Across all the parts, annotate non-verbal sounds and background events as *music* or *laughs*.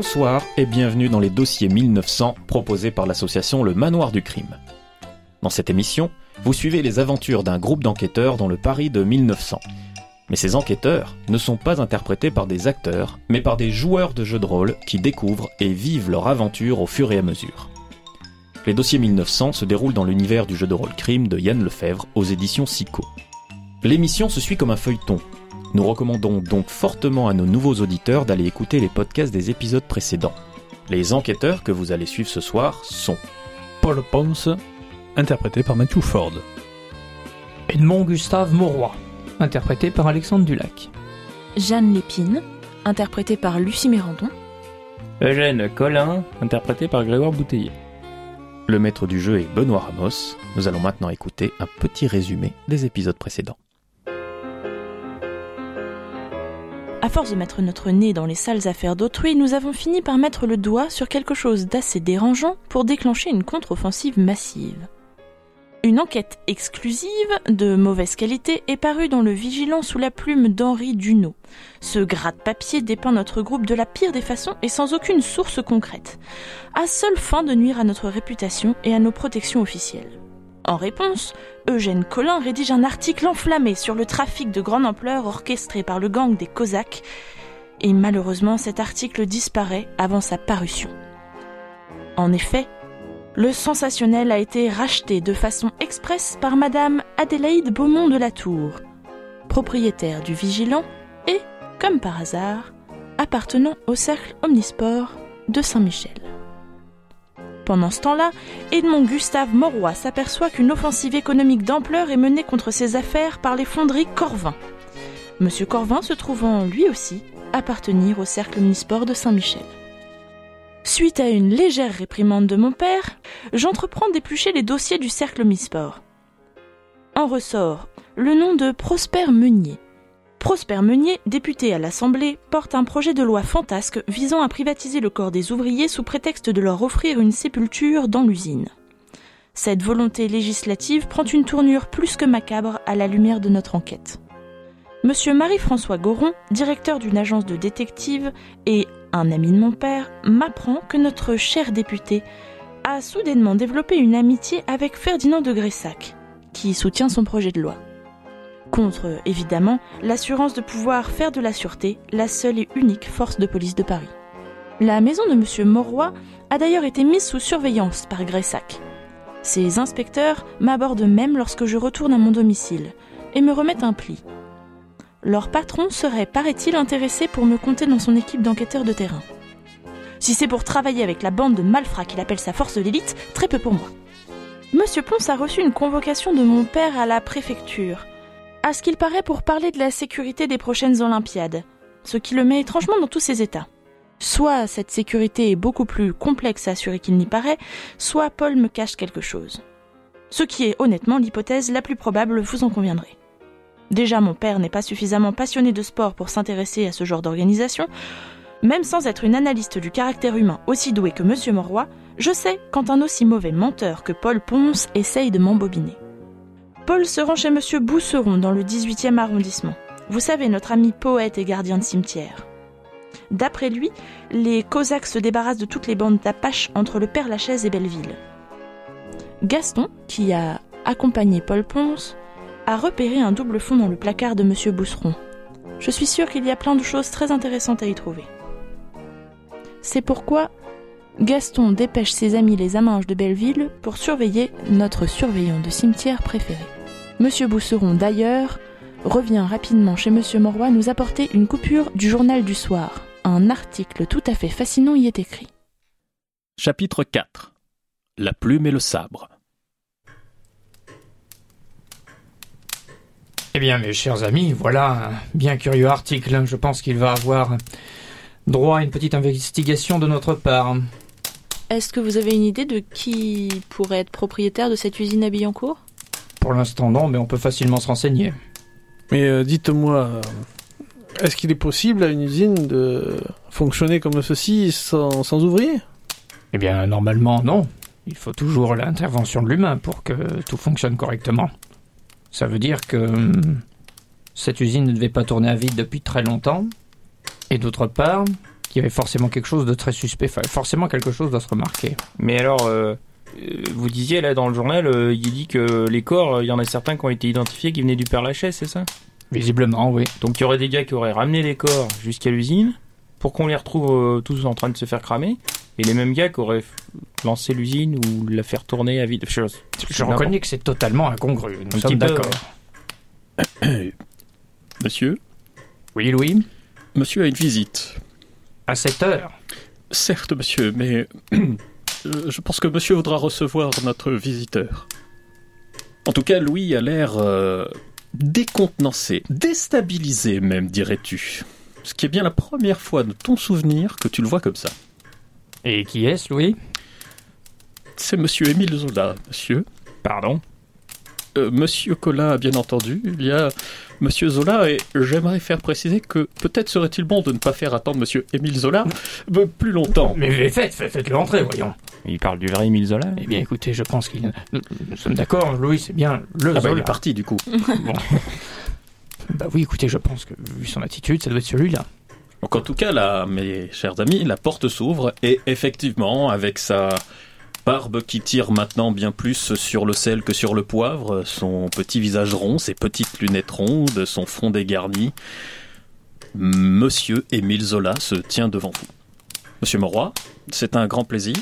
Bonsoir et bienvenue dans les dossiers 1900 proposés par l'association Le Manoir du Crime. Dans cette émission, vous suivez les aventures d'un groupe d'enquêteurs dans le Paris de 1900. Mais ces enquêteurs ne sont pas interprétés par des acteurs, mais par des joueurs de jeux de rôle qui découvrent et vivent leur aventure au fur et à mesure. Les dossiers 1900 se déroulent dans l'univers du jeu de rôle crime de Yann Lefebvre aux éditions SICO. L'émission se suit comme un feuilleton. Nous recommandons donc fortement à nos nouveaux auditeurs d'aller écouter les podcasts des épisodes précédents. Les enquêteurs que vous allez suivre ce soir sont Paul Ponce, interprété par Matthew Ford. Edmond Gustave Mauroy, interprété par Alexandre Dulac. Jeanne Lépine, interprétée par Lucie Mérandon. Eugène Collin, interprété par Grégoire Bouteiller. Le maître du jeu est Benoît Ramos. Nous allons maintenant écouter un petit résumé des épisodes précédents. À force de mettre notre nez dans les sales affaires d'autrui, nous avons fini par mettre le doigt sur quelque chose d'assez dérangeant pour déclencher une contre-offensive massive. Une enquête exclusive, de mauvaise qualité, est parue dans le Vigilant sous la plume d'Henri Dunot. Ce gratte-papier dépeint notre groupe de la pire des façons et sans aucune source concrète, à seule fin de nuire à notre réputation et à nos protections officielles. En réponse, Eugène Collin rédige un article enflammé sur le trafic de grande ampleur orchestré par le gang des Cosaques, et malheureusement cet article disparaît avant sa parution. En effet, le sensationnel a été racheté de façon expresse par Madame Adélaïde Beaumont de la Tour, propriétaire du Vigilant et, comme par hasard, appartenant au cercle omnisport de Saint-Michel. Pendant ce temps-là, Edmond Gustave Mauroy s'aperçoit qu'une offensive économique d'ampleur est menée contre ses affaires par les fonderies Corvin. Monsieur Corvin se trouvant lui aussi appartenir au cercle omnisport de Saint-Michel. Suite à une légère réprimande de mon père, j'entreprends d'éplucher les dossiers du cercle omnisport. En ressort le nom de Prosper Meunier. Prosper Meunier, député à l'Assemblée, porte un projet de loi fantasque visant à privatiser le corps des ouvriers sous prétexte de leur offrir une sépulture dans l'usine. Cette volonté législative prend une tournure plus que macabre à la lumière de notre enquête. Monsieur Marie-François Goron, directeur d'une agence de détectives et un ami de mon père, m'apprend que notre cher député a soudainement développé une amitié avec Ferdinand de Gressac, qui soutient son projet de loi. Contre, évidemment, l'assurance de pouvoir faire de la sûreté la seule et unique force de police de Paris. La maison de M. Mauroy a d'ailleurs été mise sous surveillance par Gressac. Ces inspecteurs m'abordent même lorsque je retourne à mon domicile et me remettent un pli. Leur patron serait, paraît-il, intéressé pour me compter dans son équipe d'enquêteurs de terrain. Si c'est pour travailler avec la bande de malfrats qu'il appelle sa force de l'élite, très peu pour moi. Monsieur Ponce a reçu une convocation de mon père à la préfecture, à ce qu'il paraît pour parler de la sécurité des prochaines Olympiades, ce qui le met étrangement dans tous ses états. Soit cette sécurité est beaucoup plus complexe à assurer qu'il n'y paraît, soit Paul me cache quelque chose. Ce qui est honnêtement l'hypothèse la plus probable, vous en conviendrez. Déjà, mon père n'est pas suffisamment passionné de sport pour s'intéresser à ce genre d'organisation. Même sans être une analyste du caractère humain aussi douée que Monsieur Moroy, je sais quand un aussi mauvais menteur que Paul Ponce essaye de m'embobiner. Paul se rend chez Monsieur Bousseron dans le 18e arrondissement. Vous savez, notre ami poète et gardien de cimetière. D'après lui, les Cosaques se débarrassent de toutes les bandes d'Apaches entre le Père Lachaise et Belleville. Gaston, qui a accompagné Paul Ponce, a repéré un double fond dans le placard de Monsieur Bousseron. Je suis sûre qu'il y a plein de choses très intéressantes à y trouver. C'est pourquoi Gaston dépêche ses amis les Aminges de Belleville pour surveiller notre surveillant de cimetière préféré. Monsieur Bousseron, d'ailleurs, revient rapidement chez Monsieur Moroy nous apporter une coupure du journal du soir. Un article tout à fait fascinant y est écrit. Chapitre 4 La plume et le sabre. Eh bien, mes chers amis, voilà un bien curieux article. Je pense qu'il va avoir droit à une petite investigation de notre part. Est-ce que vous avez une idée de qui pourrait être propriétaire de cette usine à Billancourt? Pour l'instant, non, mais on peut facilement se renseigner. Mais euh, dites-moi, est-ce qu'il est possible à une usine de fonctionner comme ceci sans, sans ouvrier? Eh bien, normalement, non. Il faut toujours l'intervention de l'humain pour que tout fonctionne correctement. Ça veut dire que hum, cette usine ne devait pas tourner à vide depuis très longtemps. Et d'autre part, qu'il y avait forcément quelque chose de très suspect, Enfin, forcément quelque chose doit se remarquer. Mais alors, euh, vous disiez là dans le journal, euh, il dit que les corps, euh, il y en a certains qui ont été identifiés qui venaient du Père Lachaise, c'est ça? Visiblement, oui. Donc il y aurait des gars qui auraient ramené les corps jusqu'à l'usine pour qu'on les retrouve euh, tous en train de se faire cramer, et les mêmes gars qui auraient lancé l'usine ou la faire tourner à vide. Je, Je reconnais que c'est totalement incongru. Nous Un sommes d'accord. *coughs* Monsieur? Oui, Louis? Monsieur a une visite. À cette heure Certes, monsieur, mais euh, je pense que monsieur voudra recevoir notre visiteur. En tout cas, Louis a l'air euh, décontenancé, déstabilisé même, dirais-tu. Ce qui est bien la première fois de ton souvenir que tu le vois comme ça. Et qui est-ce, Louis? C'est monsieur Émile Zola, monsieur. Pardon? Euh, monsieur Collin, bien entendu. Il y a monsieur Zola, et j'aimerais faire préciser que peut-être serait-il bon de ne pas faire attendre monsieur Émile Zola euh, plus longtemps. Mais faites, faites, faites-le entrer, voyons. Il parle du vrai Émile Zola Eh bien, écoutez, je pense qu'il... Nous, nous sommes d'accord, Louis, c'est bien le Ah bah, il Zola. est parti du coup. Bon. *laughs* bah oui, écoutez, je pense que, vu son attitude, ça doit être celui-là. Donc en tout cas, là, mes chers amis, la porte s'ouvre et effectivement, avec sa barbe qui tire maintenant bien plus sur le sel que sur le poivre, son petit visage rond, ses petites lunettes rondes, son front dégarni, Monsieur Émile Zola se tient devant vous. Monsieur Moroy, c'est un grand plaisir.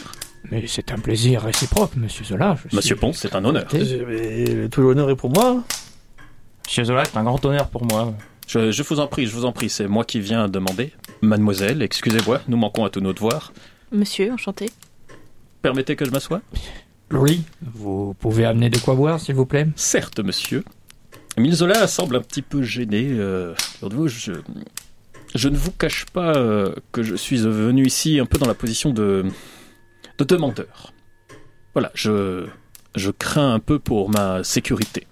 Mais c'est un plaisir réciproque, monsieur Zola. je Monsieur suis- Ponce, c'est un honneur. Mais tout l'honneur est pour moi. Monsieur Zola, c'est un grand honneur pour moi. Je, je vous en prie, je vous en prie, c'est moi qui viens demander. Mademoiselle, excusez-moi, nous manquons à tous nos devoirs. Monsieur, enchanté. Permettez que je m'assoie Louis, vous pouvez amener de quoi boire, s'il vous plaît Certes, monsieur. Émile Zola semble un petit peu gêné. euh, je, je ne vous cache pas euh, que je suis venu ici un peu dans la position de, de demandeur. Voilà, je, je crains un peu pour ma sécurité.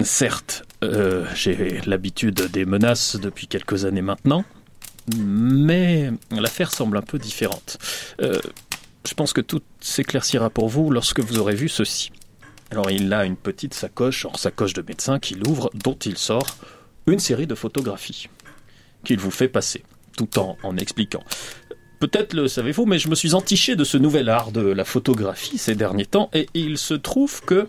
Certes, euh, j'ai l'habitude des menaces depuis quelques années maintenant, mais l'affaire semble un peu différente. Euh, je pense que tout s'éclaircira pour vous lorsque vous aurez vu ceci. Alors il a une petite sacoche, en sacoche de médecin, qu'il ouvre, dont il sort une série de photographies qu'il vous fait passer, tout en, en expliquant. Peut-être le savez-vous, mais je me suis entiché de ce nouvel art de la photographie ces derniers temps, et il se trouve que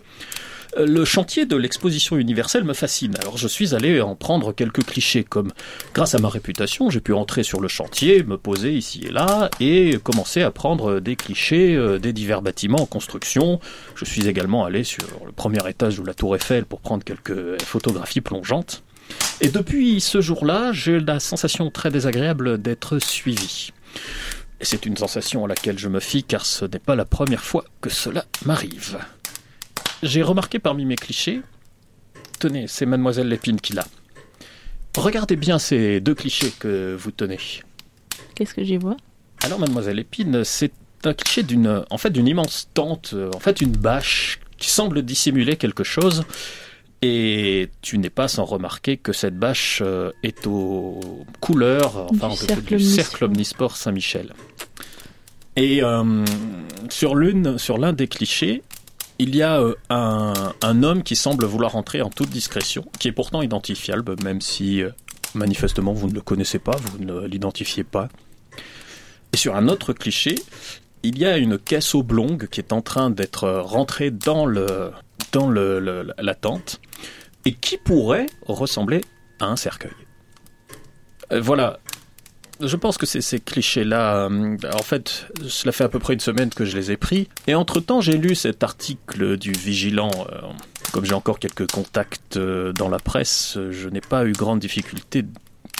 le chantier de l'exposition universelle me fascine. Alors je suis allé en prendre quelques clichés, comme grâce à ma réputation, j'ai pu entrer sur le chantier, me poser ici et là, et commencer à prendre des clichés euh, des divers bâtiments en construction, je suis également allé sur le premier étage de la Tour Eiffel pour prendre quelques photographies plongeantes. Et depuis ce jour-là, j'ai la sensation très désagréable d'être suivi. Et c'est une sensation à laquelle je me fie car ce n'est pas la première fois que cela m'arrive. J'ai remarqué parmi mes clichés, tenez, c'est mademoiselle Lépine qui l'a. Regardez bien ces deux clichés que vous tenez. Qu'est-ce que j'y vois? Alors, mademoiselle Épine, c'est un cliché d'une, en fait, d'une immense tente, en fait, une bâche qui semble dissimuler quelque chose. Et tu n'es pas sans remarquer que cette bâche euh, est aux couleurs, enfin, Du cercle omnisport Saint-Michel. Et euh, sur l'une, sur l'un des clichés, il y a euh, un, un homme qui semble vouloir entrer en toute discrétion, qui est pourtant identifiable, même si euh, manifestement vous ne le connaissez pas, vous ne l'identifiez pas. Et sur un autre cliché, il y a une caisse oblongue qui est en train d'être euh, rentrée dans, le, dans le, la tente et qui pourrait ressembler à un cercueil. Voilà. Je pense que ces clichés-là. euh, En fait, cela fait à peu près une semaine que je les ai pris. Et entre-temps, j'ai lu cet article du Vigilant. euh, Comme j'ai encore quelques contacts euh, dans la presse, je n'ai pas eu grande difficulté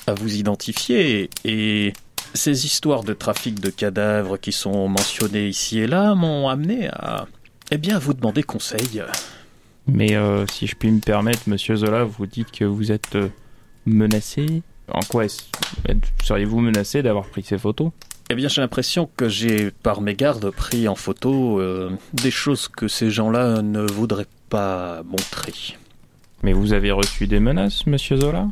à vous identifier. Et ces histoires de trafic de cadavres qui sont mentionnées ici et là m'ont amené à, eh bien, vous demander conseil. Mais si je puis me permettre, monsieur Zola, vous dites que vous êtes menacé. En quoi seriez-vous menacé d'avoir pris ces photos? Eh bien, j'ai l'impression que j'ai, par mes gardes, pris en photo euh, des choses que ces gens-là ne voudraient pas montrer. Mais vous avez reçu des menaces, monsieur Zola?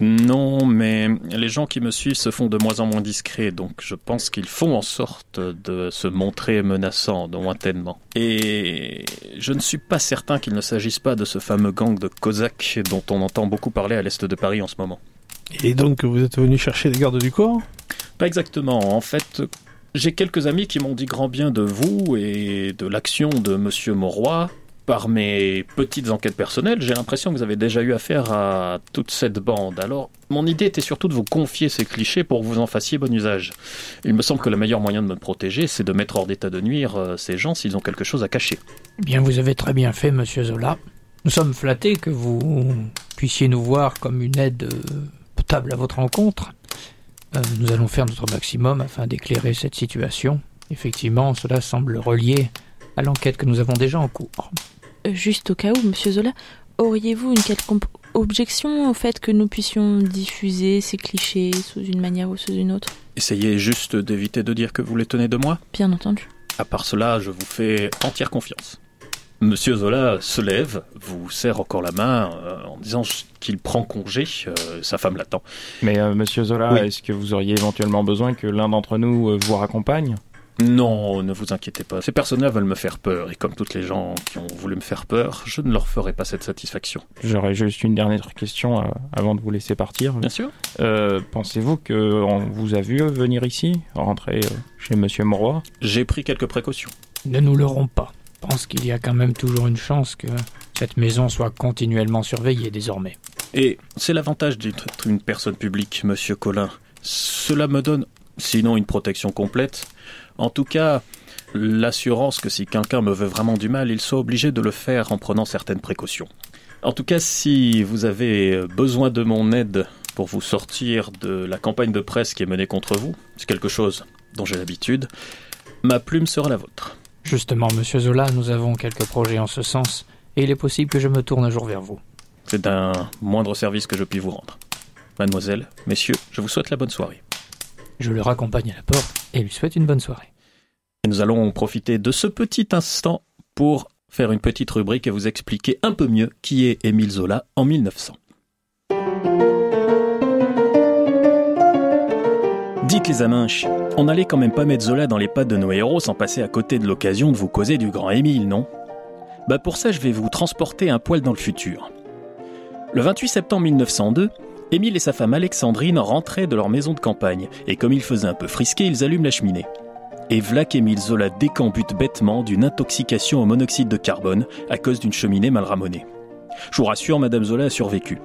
Non, mais les gens qui me suivent se font de moins en moins discrets, donc je pense qu'ils font en sorte de se montrer menaçants lointainement. Et je ne suis pas certain qu'il ne s'agisse pas de ce fameux gang de Cosaques dont on entend beaucoup parler à l'est de Paris en ce moment. Et donc, vous êtes venu chercher les gardes du corps? Pas exactement. En fait, j'ai quelques amis qui m'ont dit grand bien de vous et de l'action de Monsieur Mauroy. Par mes petites enquêtes personnelles, j'ai l'impression que vous avez déjà eu affaire à toute cette bande. Alors, mon idée était surtout de vous confier ces clichés pour que vous en fassiez bon usage. Il me semble que le meilleur moyen de me protéger, c'est de mettre hors d'état de nuire euh, ces gens s'ils ont quelque chose à cacher. Eh bien, vous avez très bien fait, monsieur Zola. Nous sommes flattés que vous puissiez nous voir comme une aide potable à votre rencontre. Euh, nous allons faire notre maximum afin d'éclairer cette situation. Effectivement, cela semble relié à l'enquête que nous avons déjà en cours. Euh, Juste au cas où, monsieur Zola, auriez-vous une quelconque objection au fait que nous puissions diffuser ces clichés sous une manière ou sous une autre? Essayez juste d'éviter de dire que vous les tenez de moi. Bien entendu. À part cela, je vous fais entière confiance. Monsieur Zola se lève, vous serre encore la main euh, en disant qu'il prend congé, euh, sa femme l'attend. Mais euh, monsieur Zola, Oui. est-ce que vous auriez éventuellement besoin que l'un d'entre nous euh, vous raccompagne? Non, ne vous inquiétez pas, ces personnes-là veulent me faire peur, et comme toutes les gens qui ont voulu me faire peur, je ne leur ferai pas cette satisfaction. J'aurais juste une dernière question euh, avant de vous laisser partir. Bien sûr. Euh, Pensez-vous que on vous a vu venir ici, rentrer euh, chez monsieur Moroy J'ai pris quelques précautions. Ne nous leurrons pas. Pense qu'il y a quand même toujours une chance que cette maison soit continuellement surveillée désormais. Et c'est l'avantage d'être une personne publique, monsieur Collin. Cela me donne, sinon une protection complète, en tout cas l'assurance que si quelqu'un me veut vraiment du mal, il soit obligé de le faire en prenant certaines précautions. En tout cas, si vous avez besoin de mon aide pour vous sortir de la campagne de presse qui est menée contre vous, c'est quelque chose dont j'ai l'habitude, ma plume sera la vôtre. Justement, monsieur Zola, nous avons quelques projets en ce sens, et il est possible que je me tourne un jour vers vous. C'est un moindre service que je puis vous rendre. Mademoiselle, messieurs, je vous souhaite la bonne soirée. Je le raccompagne à la porte et lui souhaite une bonne soirée. Et nous allons profiter de ce petit instant pour faire une petite rubrique et vous expliquer un peu mieux qui est Émile Zola en 1900. Dites les aminches, on n'allait quand même pas mettre Zola dans les pattes de nos héros sans passer à côté de l'occasion de vous causer du grand Émile, non? Bah pour ça je vais vous transporter un poil dans le futur. Le 28 septembre 1902, Émile et sa femme Alexandrine rentraient de leur maison de campagne, et comme il faisait un peu frisqué, ils allument la cheminée. Et v'là qu'Émile Zola décambute bêtement d'une intoxication au monoxyde de carbone à cause d'une cheminée mal ramonée. Je vous rassure, Madame Zola a survécu.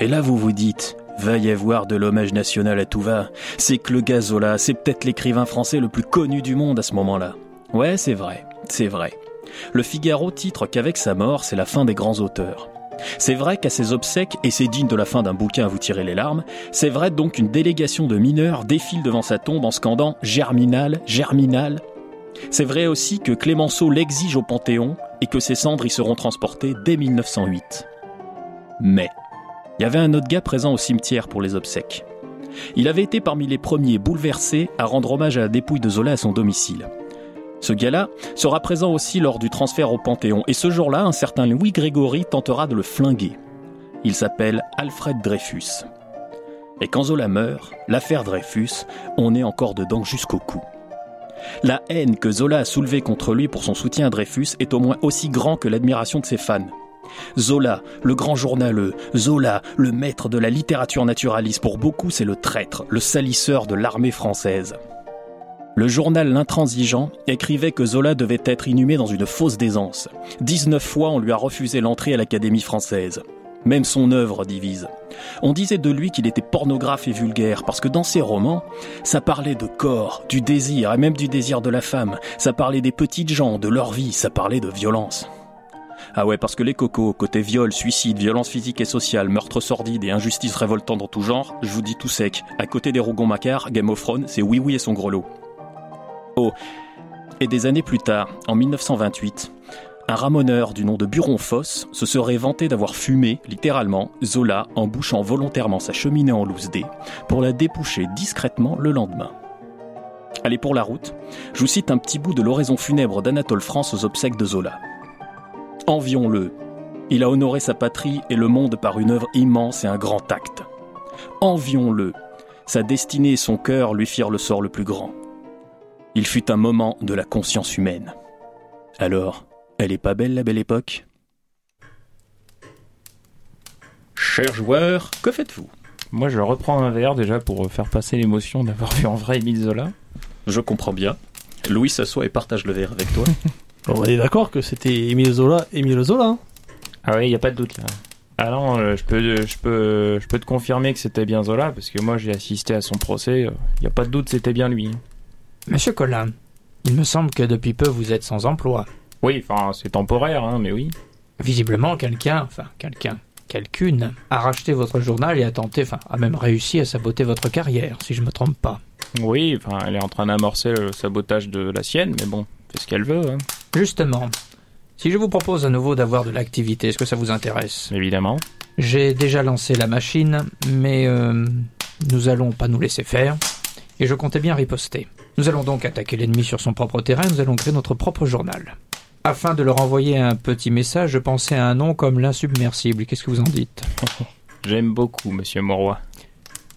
Et là, vous vous dites, va y avoir de l'hommage national à tout va. C'est que le gars Zola, c'est peut-être l'écrivain français le plus connu du monde à ce moment-là. Ouais, c'est vrai, c'est vrai. Le Figaro titre qu'avec sa mort, c'est la fin des grands auteurs. C'est vrai qu'à ses obsèques, et c'est digne de la fin d'un bouquin à vous tirer les larmes, c'est vrai donc qu'une délégation de mineurs défile devant sa tombe en scandant Germinal, Germinal. C'est vrai aussi que Clémenceau l'exige au Panthéon et que ses cendres y seront transportées dès 1908. Mais, il y avait un autre gars présent au cimetière pour les obsèques. Il avait été parmi les premiers bouleversés à rendre hommage à la dépouille de Zola à son domicile. Ce gars-là sera présent aussi lors du transfert au Panthéon, et ce jour-là, un certain Louis Grégory tentera de le flinguer. Il s'appelle Alfred Dreyfus. Et quand Zola meurt, l'affaire Dreyfus, on est encore dedans jusqu'au cou. La haine que Zola a soulevée contre lui pour son soutien à Dreyfus est au moins aussi grand que l'admiration de ses fans. Zola, le grand journaleux, Zola, le maître de la littérature naturaliste, pour beaucoup c'est le traître, le salisseur de l'armée française. Le journal L'Intransigeant écrivait que Zola devait être inhumé dans une fosse d'aisance. 19 fois on lui a refusé l'entrée à l'Académie française. Même son œuvre divise. On disait de lui qu'il était pornographe et vulgaire parce que dans ses romans, ça parlait de corps, du désir et même du désir de la femme. Ça parlait des petites gens, de leur vie, ça parlait de violence. Ah ouais, parce que les cocos, côté viol, suicide, violence physique et sociale, meurtre sordide et injustice révoltante en tout genre, je vous dis tout sec. À côté des Rougon-Macquart, Game of c'est Oui Oui et son grelot. Oh, et des années plus tard, en 1928, un ramoneur du nom de Buron-Fosse se serait vanté d'avoir fumé, littéralement, Zola en bouchant volontairement sa cheminée en loose dé pour la déboucher discrètement le lendemain. Allez, pour la route, je vous cite un petit bout de l'oraison funèbre d'Anatole France aux obsèques de Zola. Envions-le. Il a honoré sa patrie et le monde par une œuvre immense et un grand acte. Envions-le. Sa destinée et son cœur lui firent le sort le plus grand. Il fut un moment de la conscience humaine. Alors, elle est pas belle la belle époque? Chers joueurs, que faites-vous? Moi, je reprends un verre déjà pour faire passer l'émotion d'avoir vu en vrai Émile Zola. Je comprends bien. Louis s'assoit et partage le verre avec toi. *laughs* On est d'accord que c'était Émile Zola, Émile Zola. hein Ah oui, il y a pas de doute là. Ah non, euh, je peux, je peux, je peux te confirmer que c'était bien Zola parce que moi j'ai assisté à son procès. Il y a pas de doute, c'était bien lui. Monsieur Collin, il me semble que depuis peu vous êtes sans emploi. Oui, enfin c'est temporaire, hein, mais oui. Visiblement, quelqu'un, enfin quelqu'un, quelqu'une, a racheté votre journal et a tenté, enfin a même réussi à saboter votre carrière, si je me trompe pas. Oui, enfin elle est en train d'amorcer le sabotage de la sienne, mais bon, fait ce qu'elle veut, hein, Justement, si je vous propose à nouveau d'avoir de l'activité, est-ce que ça vous intéresse? Évidemment. J'ai déjà lancé la machine, mais euh, nous allons pas nous laisser faire, et je comptais bien riposter. Nous allons donc attaquer l'ennemi sur son propre terrain, nous allons créer notre propre journal. Afin de leur envoyer un petit message, je pensais à un nom comme l'insubmersible. Qu'est-ce que vous en dites? *laughs* J'aime beaucoup Monsieur Mauroy.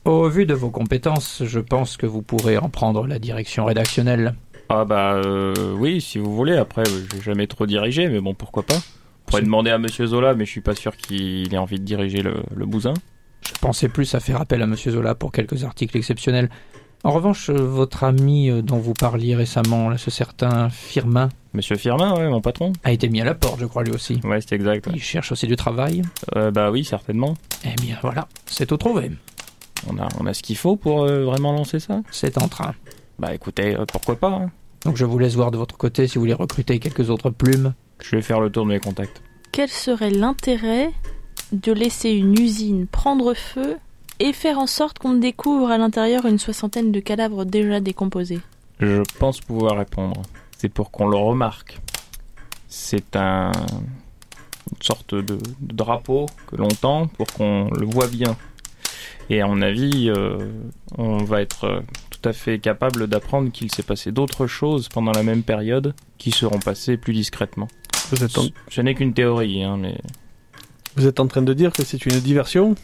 Au vu de vos compétences, je pense que vous pourrez en prendre la direction rédactionnelle. Ah bah euh, oui, si vous voulez. Après, euh, j'ai jamais trop dirigé, mais bon, pourquoi pas. On pourrait demander à Monsieur Zola, mais je suis pas sûr qu'il ait envie de diriger le, le bousin. Je pensais plus à faire appel à Monsieur Zola pour quelques articles exceptionnels. En revanche, euh, votre ami dont vous parliez récemment, là, ce certain Firmin, Monsieur Firmin, ouais, mon patron. a été mis à la porte, je crois lui aussi. Ouais, c'est exact. ouais. Il cherche aussi du travail. Euh, bah oui, certainement. Eh bien voilà, c'est tout trouvé. On a, on a ce qu'il faut pour euh, vraiment lancer ça? C'est en train. Bah écoutez, euh, pourquoi pas. hein. Donc je vous laisse voir de votre côté si vous voulez recruter quelques autres plumes. Je vais faire le tour de mes contacts. Quel serait l'intérêt de laisser une usine prendre feu et faire en sorte qu'on découvre à l'intérieur une soixantaine de cadavres déjà décomposés? Je pense pouvoir répondre. C'est pour qu'on le remarque. C'est un une sorte de, de drapeau que l'on tend pour qu'on le voit bien. Et à mon avis, euh, on va être euh, à fait capable d'apprendre qu'il s'est passé d'autres choses pendant la même période qui seront passées plus discrètement. Vous êtes, en, Ce, ce n'est qu'une théorie, hein, mais vous êtes en train de dire que c'est une diversion?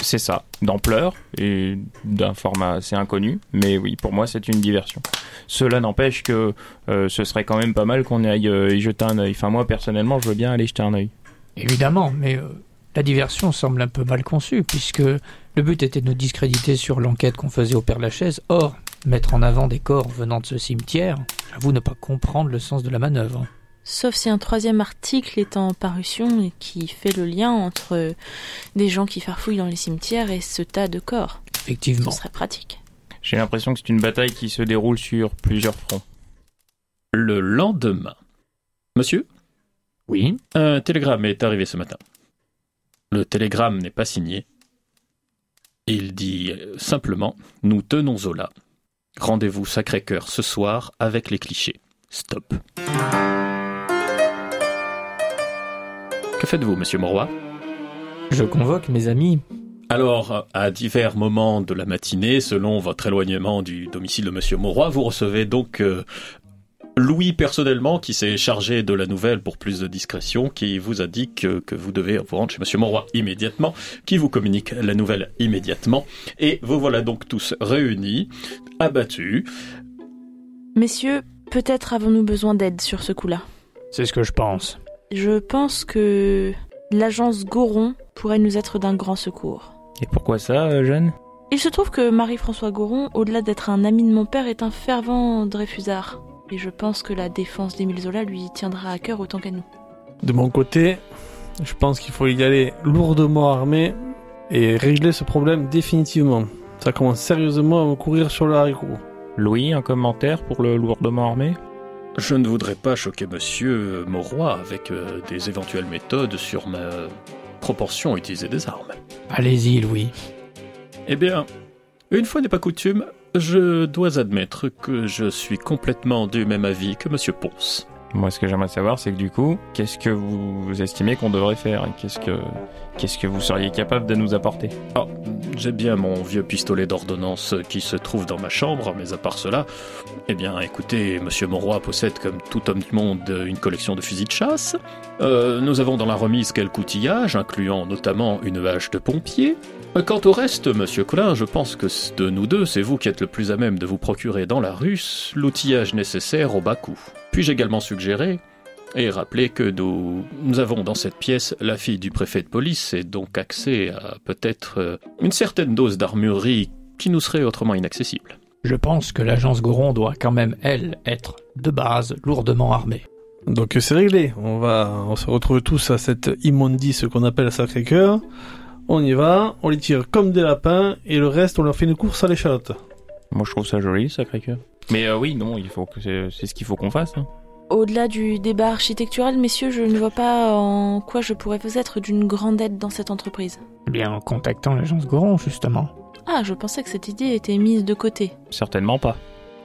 C'est ça, d'ampleur et d'un format assez inconnu. Mais oui, pour moi, c'est une diversion. Cela n'empêche que euh, ce serait quand même pas mal qu'on aille euh, y jeter un œil. Enfin, moi, personnellement, je veux bien aller jeter un œil. Évidemment, mais euh, la diversion semble un peu mal conçue, puisque le but était de nous discréditer sur l'enquête qu'on faisait au Père Lachaise. Or, mettre en avant des corps venant de ce cimetière, j'avoue ne pas comprendre le sens de la manœuvre. Sauf si un troisième article est en parution et qui fait le lien entre des gens qui farfouillent dans les cimetières et ce tas de corps. Ce Effectivement. serait pratique. J'ai l'impression que c'est une bataille qui se déroule sur plusieurs fronts. Le lendemain. Monsieur, Oui. un télégramme est arrivé ce matin. Le télégramme n'est pas signé. Il dit euh, simplement Nous tenons Zola. Rendez-vous Sacré-Cœur ce soir avec les clichés. Stop. Que faites-vous, monsieur Mauroy? Je convoque mes amis. Alors, à divers moments de la matinée, selon votre éloignement du domicile de Monsieur Mauroy, vous recevez donc euh, Louis personnellement, qui s'est chargé de la nouvelle pour plus de discrétion, qui vous a dit que, que vous devez vous rendre chez Monsieur Mauroy immédiatement, qui vous communique la nouvelle immédiatement, et vous voilà donc tous réunis, abattus. Messieurs, peut-être avons-nous besoin d'aide sur ce coup-là? C'est ce que je pense. Je pense que l'agence Goron pourrait nous être d'un grand secours. Et pourquoi ça, euh, Jeanne? Il se trouve que Marie-François Goron, au-delà d'être un ami de mon père, est un fervent Dreyfusard. Et je pense que la défense d'Émile Zola lui tiendra à cœur autant qu'à nous. De mon côté, je pense qu'il faut y aller lourdement armé et régler ce problème définitivement. Ça commence sérieusement à me courir sur le haricot. Louis, un commentaire pour le lourdement armé? Je ne voudrais pas choquer Monsieur Mauroy avec euh, des éventuelles méthodes sur ma proportion utilisée des armes. Allez-y, Louis. Eh bien, une fois n'est pas coutume, je dois admettre que je suis complètement du même avis que Monsieur Ponce. Moi, ce que j'aimerais savoir, c'est que du coup, qu'est-ce que vous estimez qu'on devrait faire Qu'est-ce que, qu'est-ce que vous seriez capable de nous apporter? Ah, j'ai bien mon vieux pistolet d'ordonnance qui se trouve dans ma chambre, mais à part cela, eh bien, écoutez, Monsieur Monroy possède, comme tout homme du monde, une collection de fusils de chasse. Euh, nous avons dans la remise quelques outillages, incluant notamment une hache de pompier. Euh, Quant au reste, Monsieur Collin, je pense que de nous deux, c'est vous qui êtes le plus à même de vous procurer dans la rue l'outillage nécessaire au bas coût. Puis-je également suggérer Et rappelez que nous, nous avons dans cette pièce la fille du préfet de police et donc accès à peut-être euh, une certaine dose d'armurerie qui nous serait autrement inaccessible. Je pense que l'agence Goron doit quand même, elle, être de base lourdement armée. Donc c'est réglé. On va, on se retrouve tous à cette immondice qu'on appelle Sacré-Cœur. On y va, on les tire comme des lapins et le reste on leur fait une course à l'échalote. Moi, je trouve ça joli, Sacré-Cœur. Mais euh, oui, non, il faut que c'est c'est ce qu'il faut qu'on fasse. hein. Au-delà du débat architectural, messieurs, je ne vois pas en quoi je pourrais vous être d'une grande aide dans cette entreprise. Eh bien, en contactant l'agence Goron, justement. Ah, je pensais que cette idée était mise de côté. Certainement pas.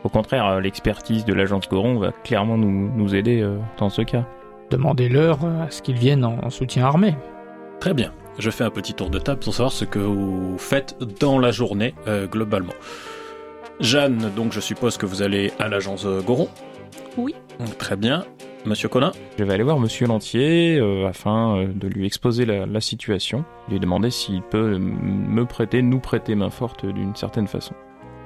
Au contraire, euh, l'expertise de l'agence Goron va clairement nous, nous aider euh, dans ce cas. Demandez-leur euh, à ce qu'ils viennent en en soutien armé. Très bien. Je fais un petit tour de table pour savoir ce que vous faites dans la journée, euh, globalement. Jeanne, donc je suppose que vous allez à l'agence euh, Goron Oui. Donc, Très bien. Monsieur Colin Je vais aller voir Monsieur Lantier euh, afin euh, de lui exposer la, la situation, lui demander s'il peut me prêter, nous prêter main forte d'une certaine façon.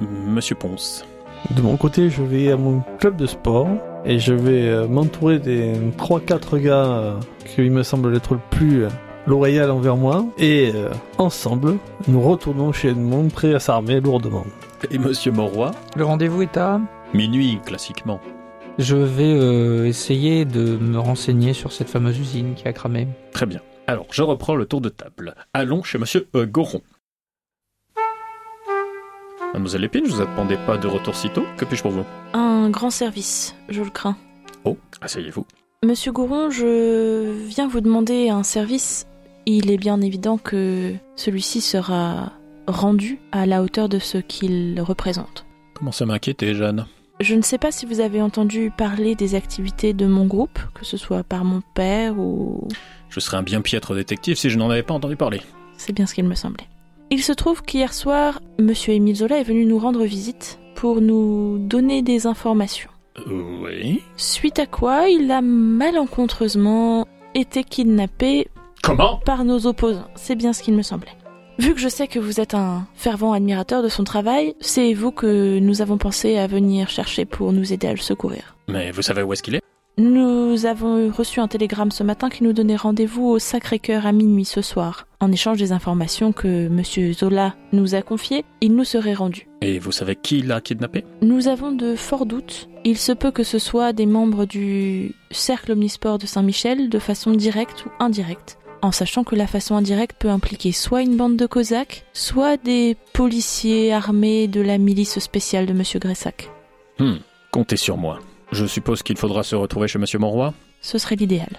Monsieur Ponce De mon côté, je vais à mon club de sport et je vais m'entourer des 3-4 gars qui me semblent être le plus loyal envers moi et euh, ensemble, nous retournons chez Edmond prêts à s'armer lourdement. et Monsieur Moroy Le rendez-vous est à Minuit, classiquement. Je vais euh, essayer de me renseigner sur cette fameuse usine qui a cramé. Très bien. Alors, je reprends le tour de table. Allons chez Monsieur euh, Goron. Mademoiselle Lépine, je vous attendais pas de retour si tôt? Que puis-je pour vous? Un grand service, je le crains. Oh, asseyez-vous. Monsieur Gouron, je viens vous demander un service. Il est bien évident que celui-ci sera rendu à la hauteur de ce qu'il représente. Comment ça m'inquiétait, Jeanne Je ne sais pas si vous avez entendu parler des activités de mon groupe, que ce soit par mon père ou... Je serais un bien piètre détective si je n'en avais pas entendu parler. C'est bien ce qu'il me semblait. Il se trouve qu'hier soir, Monsieur Émile Zola est venu nous rendre visite pour nous donner des informations. Euh, oui. Suite à quoi, il a malencontreusement été kidnappé Comment? Par nos opposants. C'est bien ce qu'il me semblait. Vu que je sais que vous êtes un fervent admirateur de son travail, c'est vous que nous avons pensé à venir chercher pour nous aider à le secourir. Mais vous savez où est-ce qu'il est? Nous avons reçu un télégramme ce matin qui nous donnait rendez-vous au Sacré-Cœur à minuit ce soir. En échange des informations que Monsieur Zola nous a confiées, il nous serait rendu. Et vous savez qui l'a kidnappé? Nous avons de forts doutes. Il se peut que ce soit des membres du Cercle Omnisport de Saint-Michel de façon directe ou indirecte. En sachant que la façon indirecte peut impliquer soit une bande de Cosaques, soit des policiers armés de la milice spéciale de Monsieur Gressac. Hmm, comptez sur moi. Je suppose qu'il faudra se retrouver chez Monsieur Monroy. Ce serait l'idéal.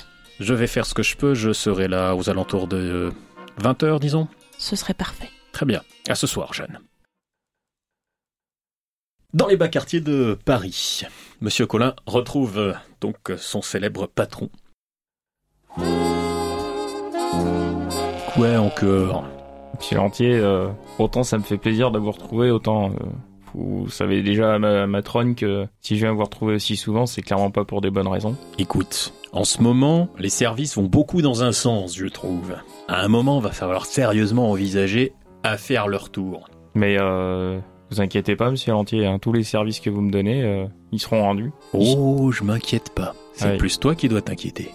Je vais faire ce que je peux, je serai là aux alentours de 20h, disons. Ce serait parfait. Très bien. À ce soir, Jeanne. Dans les bas quartiers de Paris, Monsieur Collin retrouve euh, donc son célèbre patron. Quoi encore Monsieur Lantier, euh, autant ça me fait plaisir de vous retrouver, autant euh, vous savez déjà ma matrone que si je viens vous retrouver aussi souvent, c'est clairement pas pour des bonnes raisons. Écoute, en ce moment, les services vont beaucoup dans un sens, je trouve. À un moment, va falloir sérieusement envisager à faire leur tour. Mais euh, vous inquiétez pas, Monsieur Lantier, hein, tous les services que vous me donnez, euh, ils seront rendus. Oh, je m'inquiète pas. C'est plus toi qui dois t'inquiéter.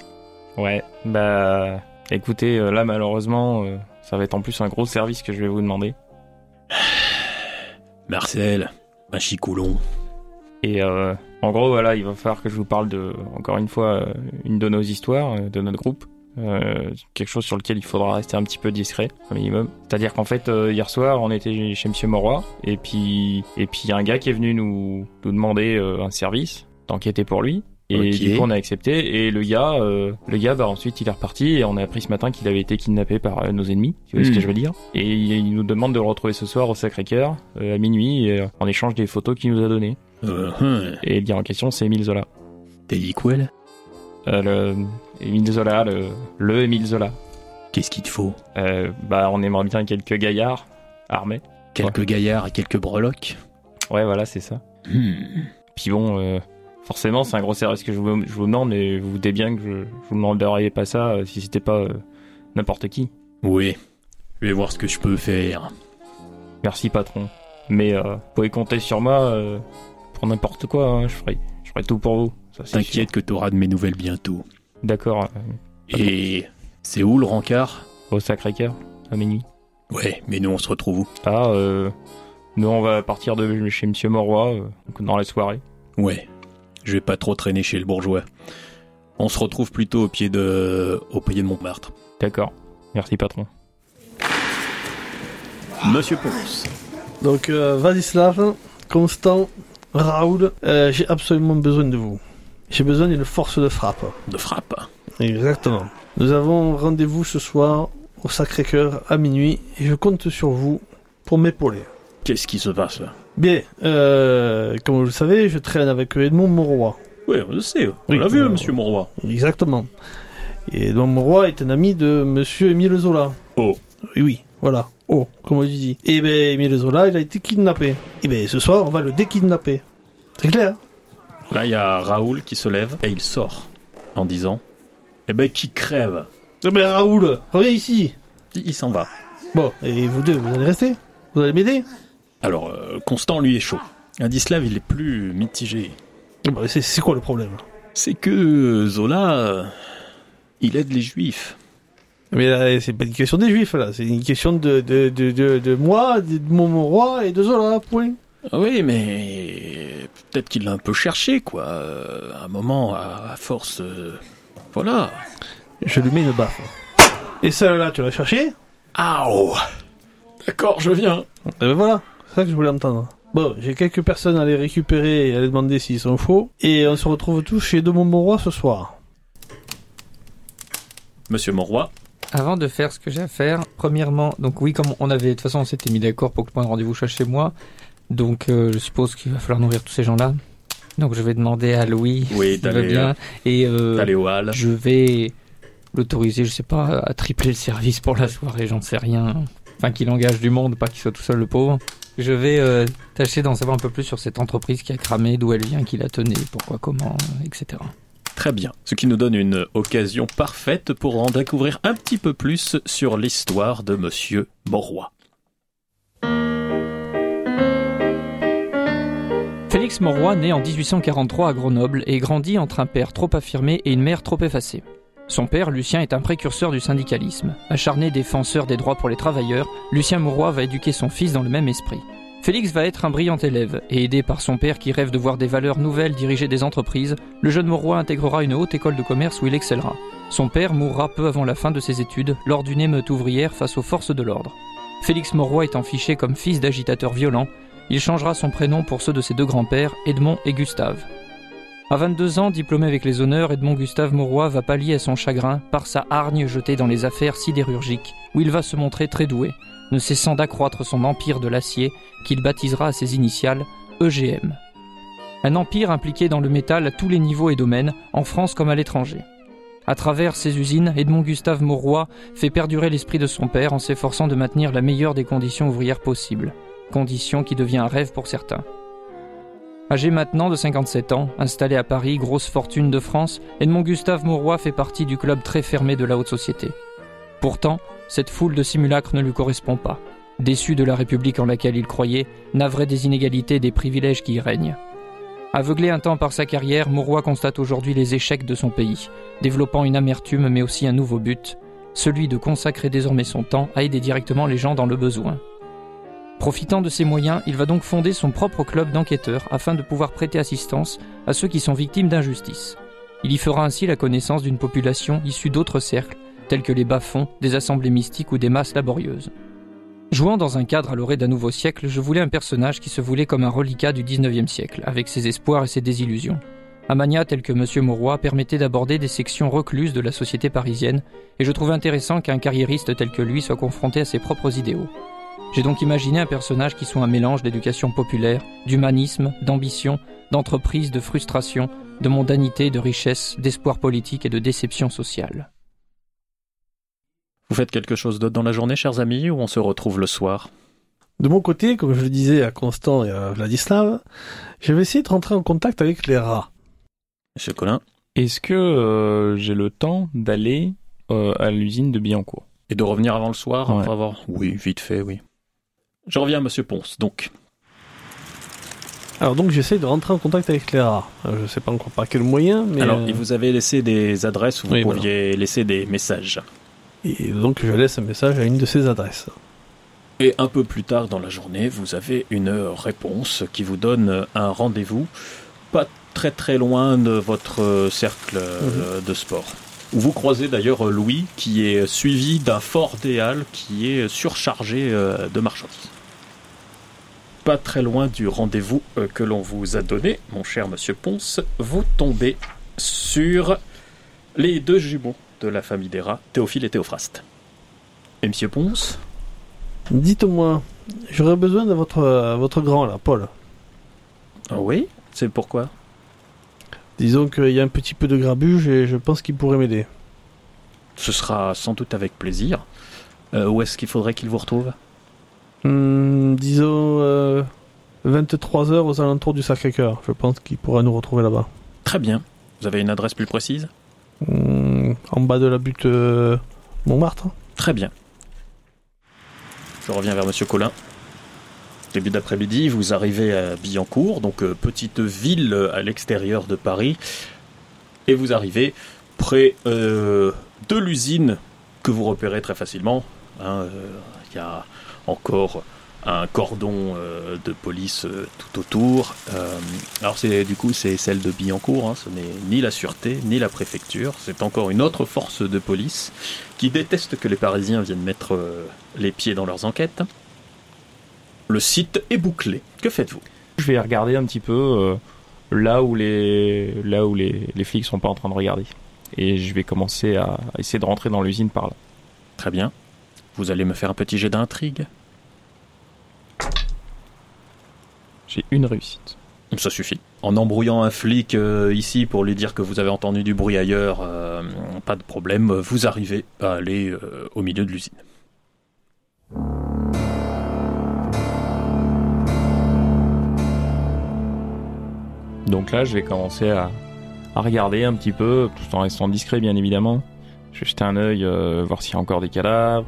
Ouais, bah écoutez, euh, là malheureusement, euh, ça va être en plus un gros service que je vais vous demander. *sighs* Marcel, un chicoulon. Et euh, en gros, voilà, il va falloir que je vous parle de, encore une fois, euh, une de nos histoires, de notre groupe. Euh, quelque chose sur lequel il faudra rester un petit peu discret, au minimum. C'est-à-dire qu'en fait, euh, hier soir, on était chez Monsieur Moroy, et puis, et puis il y a un gars qui est venu nous, nous demander un service, d'enquêter pour lui. Et du coup, on a accepté. Et le gars, euh, le gars, bah ensuite, il est reparti et on a appris ce matin qu'il avait été kidnappé par euh, nos ennemis. Tu vois ce Hmm. que je veux dire? Et il, il nous demande de le retrouver ce soir au Sacré-Cœur euh, à minuit, en échange des photos qu'il nous a données. Hum. Et le gars en question, c'est Émile Zola. T'as dit quoi là? Le Émile Zola, le, le Émile Zola. Qu'est-ce qu'il te faut? Bah, on aimerait bien quelques gaillards armés. Quelques gaillards et quelques breloques? Ouais, voilà, c'est ça. Hmm. Puis bon, forcément, c'est un gros service que je vous, je vous demande, mais vous vous doutez bien que je, je vous demanderiez pas ça euh, si c'était pas euh, n'importe qui. Oui, je vais voir ce que je peux faire. Merci, patron. Mais euh, vous pouvez compter sur moi pour n'importe quoi, hein, je ferai, je ferai tout pour vous. Ça, c'est sûr. T'inquiète que t'auras de mes nouvelles bientôt. D'accord, Et c'est où le rencard? au Sacré-Cœur, à minuit. Ouais, mais nous on se retrouve où? Ah, euh, nous on va partir de chez Monsieur Moroy dans la soirée. Ouais, je vais pas trop traîner chez le bourgeois. On se retrouve plutôt au pied de... au pied de Montmartre. D'accord, merci patron. Monsieur Ponce. Donc, euh, Vladislav, Constant, Raoul, euh, j'ai absolument besoin de vous. J'ai besoin d'une force de frappe. De frappe. Exactement. Nous avons rendez-vous ce soir au Sacré-Cœur à minuit et je compte sur vous pour m'épauler. Qu'est-ce qui se passe là? Bien, euh, comme vous le savez, je traîne avec Edmond Mauroy. Oui, on le sait. On Oui, l'a vu, euh, monsieur Monroy. Exactement. Et Edmond Mauroy est un ami de Monsieur Émile Zola. Oh. Oui, oui, voilà. Oh, comme on dit. Et ben, Émile Zola, il a été kidnappé. Et ben, ce soir, on va le dékidnapper. C'est clair Là, il y a Raoul qui se lève et il sort en disant Eh ben, qui crève? Eh ben, Raoul, reviens ici. Il s'en va. Bon, et vous deux, vous allez rester? Vous allez m'aider? Alors, euh, Constant, lui, est chaud. Ladislav, il est plus mitigé. Eh ben, c'est- quoi le problème? C'est que Zola, euh, il aide les juifs. Mais là, c'est pas une question des juifs, là. C'est une question de, de, de, de, de moi, de mon, roi et de Zola, point. Ah Oui, mais peut-être qu'il l'a un peu cherché, quoi. Euh, À un moment, à, force... euh, Voilà. Je lui mets une baffe. Et celle-là, tu l'as cherché Ah oh D'accord, je viens. Eh ben voilà, ça que je voulais entendre. Bon, j'ai quelques personnes à les récupérer et à les demander s'ils sont faux. Et on se retrouve tous chez De Montmoroy ce soir. Monsieur Monroy, Avant de faire ce que j'ai à faire, premièrement, donc oui, comme on avait, de toute façon, on s'était mis d'accord pour que le point de rendez-vous soit chez moi. Donc, euh, je suppose qu'il va falloir nourrir tous ces gens-là. Donc, je vais demander à Louis Oui, s'il va d'aller, bien. Et euh, au hall. je vais l'autoriser, je sais pas, à tripler le service pour la soirée, j'en sais rien. Enfin, qu'il engage du monde, pas qu'il soit tout seul le pauvre. Je vais euh, tâcher d'en savoir un peu plus sur cette entreprise qui a cramé, d'où elle vient, qui la tenait, pourquoi, comment, etc. Très bien. Ce qui nous donne une occasion parfaite pour en découvrir un petit peu plus sur l'histoire de Monsieur Monroy. Félix Mauroy naît en 1843 à Grenoble et grandit entre un père trop affirmé et une mère trop effacée. Son père, Lucien, est un précurseur du syndicalisme. Acharné défenseur des droits pour les travailleurs, Lucien Mauroy va éduquer son fils dans le même esprit. Félix va être un brillant élève, et aidé par son père qui rêve de voir des valeurs nouvelles diriger des entreprises, le jeune Mauroy intégrera une haute école de commerce où il excellera. Son père mourra peu avant la fin de ses études, lors d'une émeute ouvrière face aux forces de l'ordre. Félix Mauroy étant fiché comme fils d'agitateur violent, il changera son prénom pour ceux de ses deux grands-pères, Edmond et Gustave. À 22 ans, diplômé avec les honneurs, Edmond Gustave Mauroy va pallier à son chagrin par sa hargne jetée dans les affaires sidérurgiques, où il va se montrer très doué, ne cessant d'accroître son empire de l'acier, qu'il baptisera à ses initiales EGM. Un empire impliqué dans le métal à tous les niveaux et domaines, en France comme à l'étranger. À travers ses usines, Edmond Gustave Mauroy fait perdurer l'esprit de son père en s'efforçant de maintenir la meilleure des conditions ouvrières possibles, condition qui devient un rêve pour certains. Âgé maintenant de 57 ans, installé à Paris, grosse fortune de France, Edmond Gustave Mauroy fait partie du club très fermé de la haute société. Pourtant, cette foule de simulacres ne lui correspond pas. Déçu de la République en laquelle il croyait, navré des inégalités et des privilèges qui y règnent. Aveuglé un temps par sa carrière, Mauroy constate aujourd'hui les échecs de son pays, développant une amertume mais aussi un nouveau but, celui de consacrer désormais son temps à aider directement les gens dans le besoin. Profitant de ses moyens, il va donc fonder son propre club d'enquêteurs afin de pouvoir prêter assistance à ceux qui sont victimes d'injustice. Il y fera ainsi la connaissance d'une population issue d'autres cercles, tels que les bas-fonds, des assemblées mystiques ou des masses laborieuses. Jouant dans un cadre à l'orée d'un nouveau siècle, je voulais un personnage qui se voulait comme un reliquat du 19e siècle, avec ses espoirs et ses désillusions. Un mania tel que M. Mauroy permettait d'aborder des sections recluses de la société parisienne, et je trouve intéressant qu'un carriériste tel que lui soit confronté à ses propres idéaux. J'ai donc imaginé un personnage qui soit un mélange d'éducation populaire, d'humanisme, d'ambition, d'entreprise, de frustration, de mondanité, de richesse, d'espoir politique et de déception sociale. Vous faites quelque chose d'autre dans la journée, chers amis, ou on se retrouve le soir? De mon côté, comme je le disais à Constant et à Vladislav, je vais essayer de rentrer en contact avec les rats. Monsieur Colin Est-ce que euh, j'ai le temps d'aller euh, à l'usine de Billancourt Et de revenir avant le soir Ouais. après avoir... Oui, vite fait, oui. Je reviens, monsieur Ponce, donc. Alors donc j'essaye de rentrer en contact avec rats. Euh, Je sais pas encore par quel moyen, mais Alors, euh, il vous avez laissé des adresses où vous Oui, voilà. pouviez laisser des messages. et donc je laisse un message à une de ces adresses. Et un peu plus tard dans la journée, vous avez une réponse qui vous donne un rendez-vous pas très très loin de votre cercle euh, de sport. Où vous croisez d'ailleurs Louis qui est suivi d'un fort Halles qui est surchargé de marchandises. Pas très loin du rendez-vous euh, que l'on vous a donné, mon cher monsieur Ponce, vous tombez sur les deux jumeaux de la famille des rats, Théophile et Théophraste. Et monsieur Ponce Dites-moi, j'aurais besoin de votre, votre grand là, Paul. Ah Oui, c'est pourquoi? Disons qu'il y a un petit peu de grabuge et je pense qu'il pourrait m'aider. Ce sera sans doute avec plaisir. Euh, où est-ce qu'il faudrait qu'il vous retrouve? Hmm, disons euh, 23 heures aux alentours du Sacré-Cœur. Je pense qu'il pourra nous retrouver là-bas. Très bien. Vous avez une adresse plus précise? Hmm, en bas de la butte euh, Montmartre. Très bien. Je reviens vers Monsieur Collin. Début d'après-midi, vous arrivez à Billancourt, donc euh, petite ville euh, à l'extérieur de Paris, et vous arrivez près de l'usine que vous repérez très facilement. hein, Il y a encore un cordon euh, de police euh, tout autour. Euh, alors c'est du coup c'est celle de Billancourt, hein, ce n'est ni la sûreté ni la préfecture, c'est encore une autre force de police qui déteste que les Parisiens viennent mettre les pieds dans leurs enquêtes. Le site est bouclé. Que faites-vous? Je vais regarder un petit peu là où les là où les, les flics sont pas en train de regarder. Et je vais commencer à essayer de rentrer dans l'usine par là. Très bien. Vous allez me faire un petit jet d'intrigue. J'ai une réussite. Ça suffit. En embrouillant un flic euh, ici pour lui dire que vous avez entendu du bruit ailleurs, euh, pas de problème, vous arrivez à aller euh, au milieu de l'usine. Donc là, je vais commencer à, à regarder un petit peu, tout en restant discret bien évidemment. Je vais jeter un œil, voir s'il y a encore des cadavres.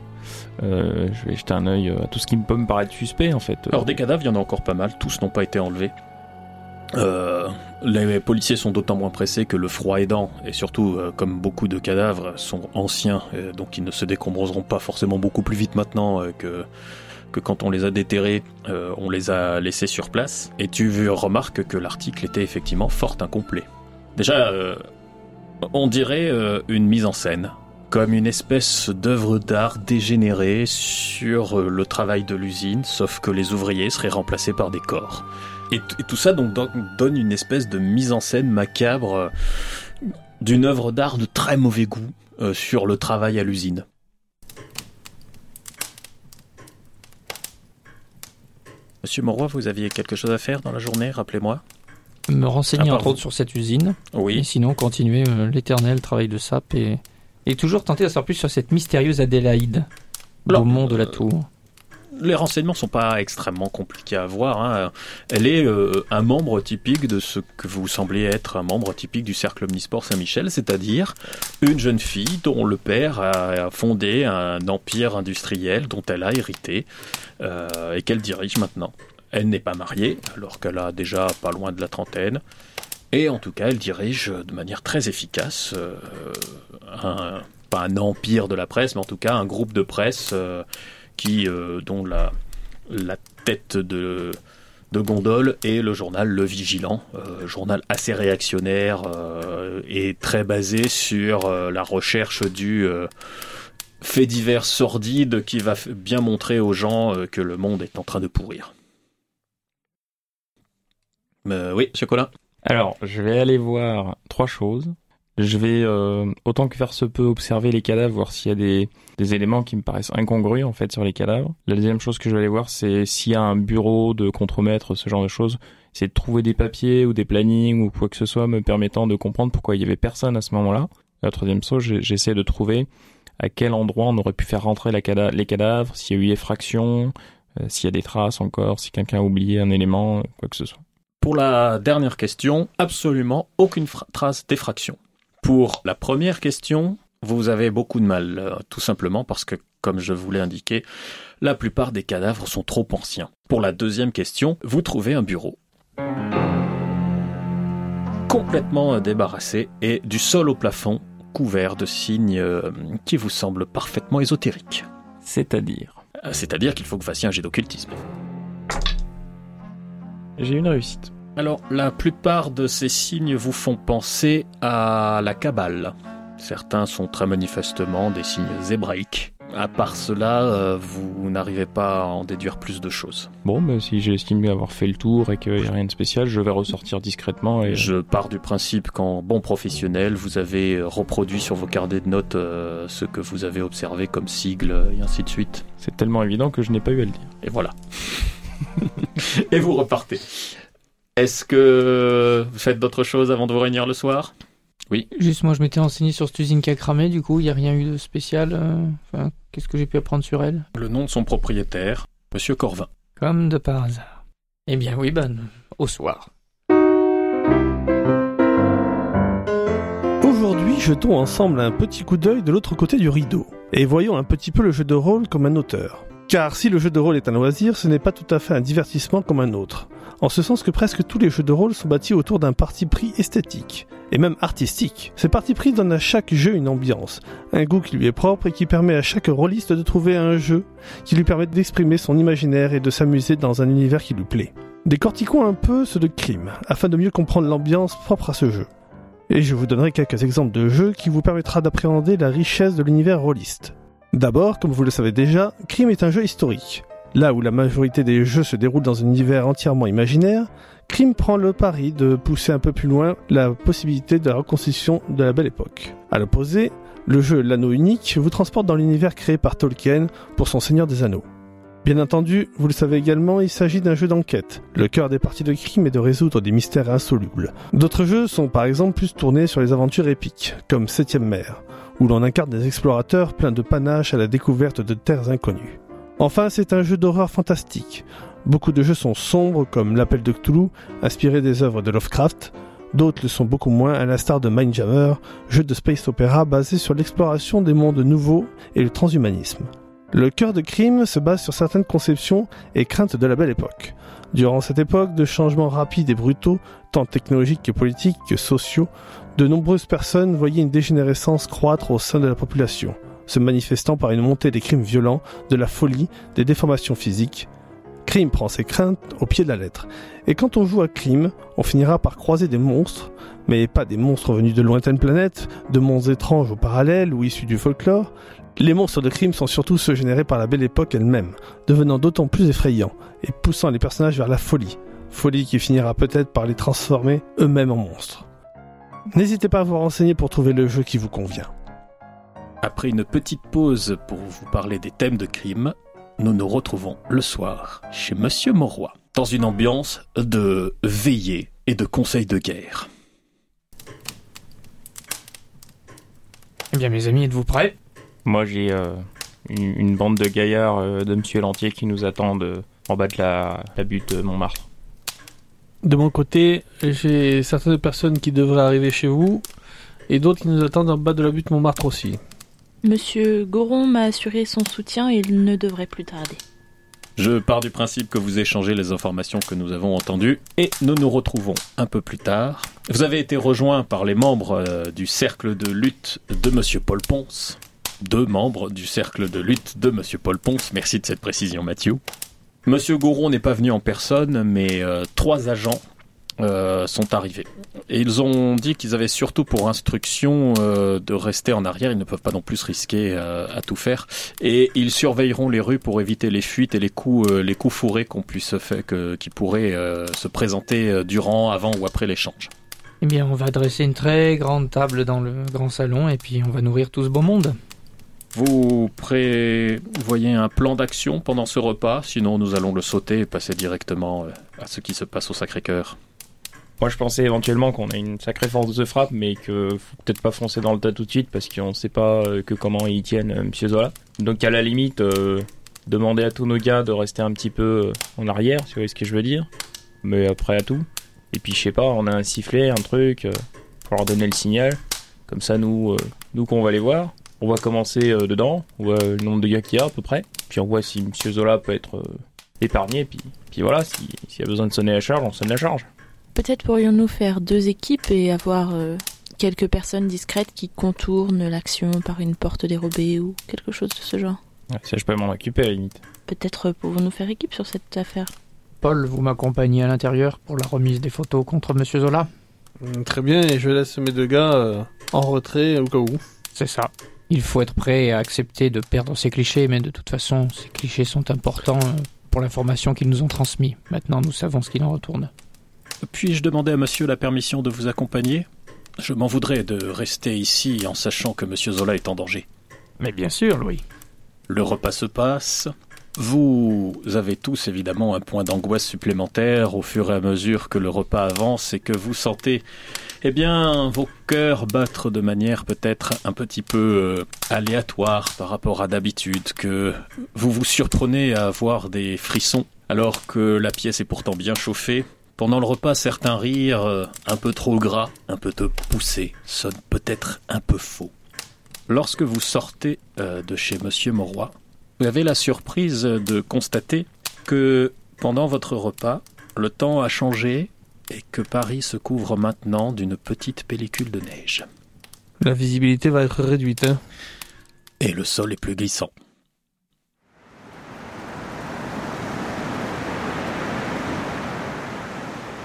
Euh, je vais jeter un œil euh, à tout ce qui peut me paraître suspect en fait. Alors des cadavres, il y en a encore pas mal, tous n'ont pas été enlevés. Euh, les policiers sont d'autant moins pressés que le froid aidant, et surtout comme beaucoup de cadavres sont anciens, donc ils ne se décomposeront pas forcément beaucoup plus vite maintenant que, que quand on les a déterrés, on les a laissés sur place. Et tu remarques que l'article était effectivement fort incomplet. Déjà, on dirait une mise en scène, comme une espèce d'œuvre d'art dégénérée sur euh, le travail de l'usine, sauf que les ouvriers seraient remplacés par des corps. Et, et tout ça donc don- donne une espèce de mise en scène macabre euh, d'une œuvre d'art de très mauvais goût euh, sur le travail à l'usine. Monsieur Moroy, vous aviez quelque chose à faire dans la journée, rappelez-moi? Me renseigner part entre autres sur cette usine. Et Oui. sinon, continuer euh, l'éternel travail de sape et, et toujours tenter d'en savoir plus sur cette mystérieuse Adélaïde, au mont de la euh, tour. Les renseignements sont pas extrêmement compliqués à voir. hein. Elle est euh, un membre typique de ce que vous semblez être un membre typique du cercle omnisport Saint-Michel, c'est-à-dire une jeune fille dont le père a fondé un empire industriel dont elle a hérité euh, et qu'elle dirige maintenant. Elle n'est pas mariée, alors qu'elle a déjà pas loin de la trentaine. Et en tout cas, elle dirige de manière très efficace euh, un, pas un empire de la presse, mais en tout cas un groupe de presse euh, qui, euh, dont la, la tête de, de gondole est le journal Le Vigilant, euh, journal assez réactionnaire euh, et très basé sur euh, la recherche du euh, fait divers sordide qui va bien montrer aux gens euh, que le monde est en train de pourrir. Euh, oui, Monsieur Colin. Alors, je vais aller voir trois choses. Je vais, euh, autant que faire se peut, observer les cadavres, voir s'il y a des, des éléments qui me paraissent incongrus, en fait, sur les cadavres. La deuxième chose que je vais aller voir, c'est s'il y a un bureau de contremaître, ce genre de choses. C'est de trouver des papiers ou des plannings ou quoi que ce soit me permettant de comprendre pourquoi il y avait personne à ce moment-là. La troisième chose, j'essaie de trouver à quel endroit on aurait pu faire rentrer les cadavres, s'il y a eu effraction, euh, s'il y a des traces encore, si quelqu'un a oublié un élément, quoi que ce soit. Pour la dernière question, absolument aucune trace d'effraction. Pour la première question, vous avez beaucoup de mal, euh, tout simplement parce que, comme je vous l'ai indiqué, la plupart des cadavres sont trop anciens. Pour la deuxième question, vous trouvez un bureau Complètement débarrassé et du sol au plafond couvert de signes euh, qui vous semblent parfaitement ésotériques. C'est-à-dire? Euh, C'est-à-dire qu'il faut que vous fassiez un jet d'occultisme. J'ai une réussite. Alors, la plupart de ces signes vous font penser à la Kabbale. Certains sont très manifestement des signes hébraïques. À part cela, euh, vous n'arrivez pas à en déduire plus de choses. Bon, bah, si j'estime avoir fait le tour et qu'il n'y a rien de spécial, je vais ressortir discrètement et... Je pars du principe qu'en bon professionnel, vous avez reproduit sur vos carnets de notes euh, ce que vous avez observé comme sigle et ainsi de suite. C'est tellement évident que je n'ai pas eu à le dire. Et voilà. *laughs* et vous repartez. Est-ce que vous faites d'autres choses avant de vous réunir le soir? Juste, moi, je m'étais renseigné sur cette usine qui a cramé, du coup, il n'y a rien eu de spécial. euh, Enfin, qu'est-ce que j'ai pu apprendre sur elle? Le nom de son propriétaire, Monsieur Corvin. Comme de par hasard. Eh bien, oui, bonne. Au soir. Aujourd'hui, jetons ensemble un petit coup d'œil de l'autre côté du rideau, et voyons un petit peu le jeu de rôle comme un auteur. Car si le jeu de rôle est un loisir, ce n'est pas tout à fait un divertissement comme un autre. En ce sens que presque tous les jeux de rôle sont bâtis autour d'un parti pris esthétique, et même artistique. Ce parti pris donne à chaque jeu une ambiance, un goût qui lui est propre et qui permet à chaque rôliste de trouver un jeu qui lui permet d'exprimer son imaginaire et de s'amuser dans un univers qui lui plaît. Décortiquons un peu ce de crime, afin de mieux comprendre l'ambiance propre à ce jeu. Et je vous donnerai quelques exemples de jeux qui vous permettra d'appréhender la richesse de l'univers rôliste. D'abord, comme vous le savez déjà, Crime est un jeu historique. Là où la majorité des jeux se déroulent dans un univers entièrement imaginaire, Crime prend le pari de pousser un peu plus loin la possibilité de la reconstitution de la belle époque. À l'opposé, le jeu L'Anneau Unique vous transporte dans l'univers créé par Tolkien pour son Seigneur des Anneaux. Bien entendu, vous le savez également, il s'agit d'un jeu d'enquête. Le cœur des parties de crime est de résoudre des mystères insolubles. D'autres jeux sont par exemple plus tournés sur les aventures épiques, comme Septième Mer, où l'on incarne des explorateurs pleins de panache à la découverte de terres inconnues. Enfin, c'est un jeu d'horreur fantastique. Beaucoup de jeux sont sombres, comme L'Appel de Cthulhu, inspiré des œuvres de Lovecraft. D'autres le sont beaucoup moins, à l'instar de Mindjammer, jeu de space opéra basé sur l'exploration des mondes nouveaux et le transhumanisme. Le cœur de crime se base sur certaines conceptions et craintes de la belle époque. Durant cette époque de changements rapides et brutaux, tant technologiques que politiques que sociaux, de nombreuses personnes voyaient une dégénérescence croître au sein de la population, se manifestant par une montée des crimes violents, de la folie, des déformations physiques. Crime prend ses craintes au pied de la lettre. Et quand on joue à crime, on finira par croiser des monstres, mais pas des monstres venus de lointaines planètes, de mondes étranges ou parallèles ou issus du folklore. Les monstres de crime sont surtout ceux générés par la belle époque elle-même, devenant d'autant plus effrayants et poussant les personnages vers la folie. Folie qui finira peut-être par les transformer eux-mêmes en monstres. N'hésitez pas à vous renseigner pour trouver le jeu qui vous convient. Après une petite pause pour vous parler des thèmes de crime, nous nous retrouvons le soir chez Monsieur Mauroy, dans une ambiance de veillée et de conseil de guerre. Eh bien, mes amis, êtes-vous prêts? Moi, j'ai euh, une, une bande de gaillards euh, de Monsieur Lantier qui nous attendent euh, en bas de la, la butte Montmartre. De mon côté, j'ai certaines personnes qui devraient arriver chez vous et d'autres qui nous attendent en bas de la butte Montmartre aussi. Monsieur Goron m'a assuré son soutien et il ne devrait plus tarder. Je pars du principe que vous échangez les informations que nous avons entendues et nous nous retrouvons un peu plus tard. Vous avez été rejoint par les membres du cercle de lutte de Monsieur Paul Ponce. Deux membres du cercle de lutte de Monsieur Paul Ponce. Merci de cette précision, Mathieu. Monsieur Gouron n'est pas venu en personne, mais euh, trois agents euh, sont arrivés. Et ils ont dit qu'ils avaient surtout pour instruction euh, de rester en arrière. Ils ne peuvent pas non plus risquer à tout faire. Et ils surveilleront les rues pour éviter les fuites et les coups, les coups fourrés qu'on puisse faire, qui pourraient se présenter durant, avant ou après l'échange. Eh bien, on va dresser une très grande table dans le grand salon et puis on va nourrir tout ce beau monde. Vous prévoyez un plan d'action pendant ce repas, sinon nous allons le sauter et passer directement euh, à ce qui se passe au Sacré-Cœur. Moi, je pensais éventuellement qu'on a une sacrée force de frappe, mais que faut peut-être pas foncer dans le tas tout de suite parce qu'on sait pas euh, que comment ils tiennent euh, Monsieur Zola. Donc, à la limite, euh, demander à tous nos gars de rester un petit peu en arrière, si vous voyez ce que je veux dire. Mais après à tout. Et puis, je sais pas, on a un sifflet, un truc, pour leur donner le signal. Comme ça, nous, nous qu'on va les voir, on va commencer euh, dedans, on voit le nombre de gars qu'il y a à peu près. Puis on voit si Monsieur Zola peut être euh, épargner. Puis, puis voilà, si- s'il y a besoin de sonner la charge, on sonne la charge. Peut-être pourrions-nous faire deux équipes et avoir euh, quelques personnes discrètes qui contournent l'action par une porte dérobée ou quelque chose de ce genre. Ouais, ça, je peux m'en occuper à la limite. Peut-être pouvons-nous faire équipe sur cette affaire? Paul, vous m'accompagnez à l'intérieur pour la remise des photos contre Monsieur Zola? Mm, Très bien, et je laisse mes deux gars euh, en retrait au cas où. C'est ça. Il faut être prêt à accepter de perdre ces clichés, mais de toute façon, ces clichés sont importants euh, pour l'information qu'ils nous ont transmise. Maintenant, nous savons ce qu'il en retourne. Puis-je demander à monsieur la permission de vous accompagner? Je m'en voudrais de rester ici en sachant que monsieur Zola est en danger. Mais bien sûr, Louis. Le repas se passe. Vous avez tous évidemment un point d'angoisse supplémentaire au fur et à mesure que le repas avance et que vous sentez, eh bien, vos cœurs battre de manière peut-être un petit peu euh, aléatoire par rapport à d'habitude, que vous vous surprenez à avoir des frissons alors que la pièce est pourtant bien chauffée. Pendant le repas, certains rires euh, un peu trop gras, un peu trop poussés, sonnent peut-être un peu faux. Lorsque vous sortez euh, de chez Monsieur Mauroy, vous avez la surprise de constater que pendant votre repas, le temps a changé et que Paris se couvre maintenant d'une petite pellicule de neige. La visibilité va être réduite. Hein. Et le sol est plus glissant.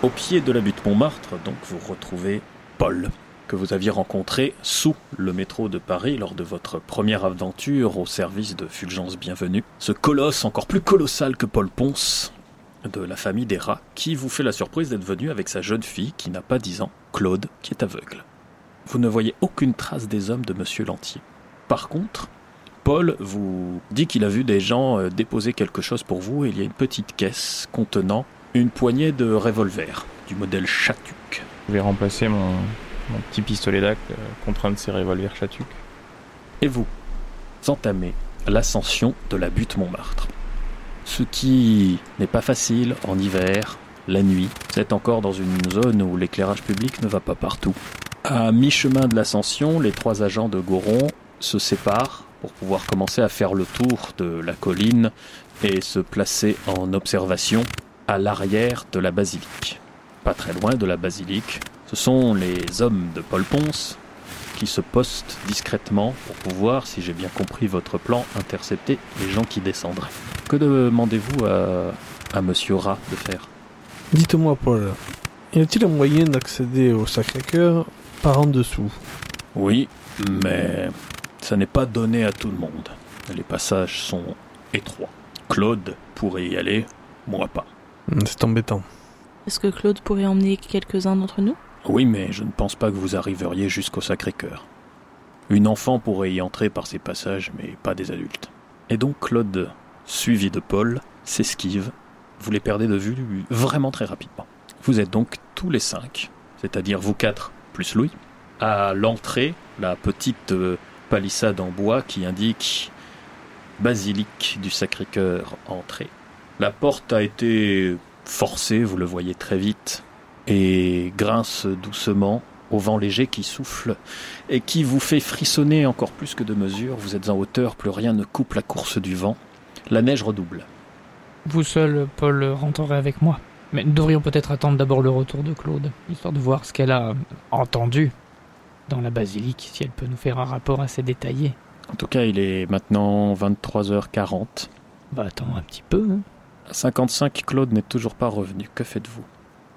Au pied de la butte Montmartre, donc, vous retrouvez Paul, que vous aviez rencontré sous le métro de Paris lors de votre première aventure au service de Fulgence Bienvenue. Ce colosse encore plus colossal que Paul Ponce, de la famille des rats, qui vous fait la surprise d'être venu avec sa jeune fille qui n'a pas 10 ans, Claude, qui est aveugle. Vous ne voyez aucune trace des hommes de Monsieur Lantier. Par contre, Paul vous dit qu'il a vu des gens euh, déposer quelque chose pour vous et il y a une petite caisse contenant une poignée de revolvers du modèle Chatuc. Je vais remplacer mon, mon petit pistolet d'ac euh, contre un de ces revolvers Chatuc. Et vous entamez l'ascension de la butte Montmartre. Ce qui n'est pas facile en hiver, la nuit. Vous êtes encore dans une zone où l'éclairage public ne va pas partout. À mi-chemin de l'ascension, les trois agents de Goron se séparent pour pouvoir commencer à faire le tour de la colline et se placer en observation à l'arrière de la basilique. Pas très loin de la basilique, ce sont les hommes de Paul Ponce qui se postent discrètement pour pouvoir, si j'ai bien compris votre plan, intercepter les gens qui descendraient. Que demandez-vous à, à Monsieur Rat de faire? Dites-moi, Paul, y a-t-il un moyen d'accéder au Sacré-Cœur par en dessous? Oui, mais ça n'est pas donné à tout le monde. Les passages sont étroits. Claude pourrait y aller, moi pas. C'est embêtant. Est-ce que Claude pourrait emmener quelques-uns d'entre nous? Oui, mais je ne pense pas que vous arriveriez jusqu'au Sacré-Cœur. Une enfant pourrait y entrer par ces passages, mais pas des adultes. Et donc Claude, suivi de Paul, s'esquive. Vous les perdez de vue vraiment très rapidement. Vous êtes donc tous les cinq, c'est-à-dire vous quatre plus Louis, à l'entrée, la petite euh, palissade en bois qui indique basilique du Sacré-Cœur entrée. La porte a été forcée, vous le voyez très vite, et grince doucement au vent léger qui souffle et qui vous fait frissonner encore plus que de mesure. Vous êtes en hauteur, plus rien ne coupe la course du vent. La neige redouble. Vous seul, Paul, rentrerez avec moi. Mais nous devrions peut-être attendre d'abord le retour de Claude, histoire de voir ce qu'elle a entendu dans la basilique, si elle peut nous faire un rapport assez détaillé. En tout cas, il est maintenant 23h40. Bah attends un petit peu. Hein. À 55, Claude n'est toujours pas revenu. Que faites-vous?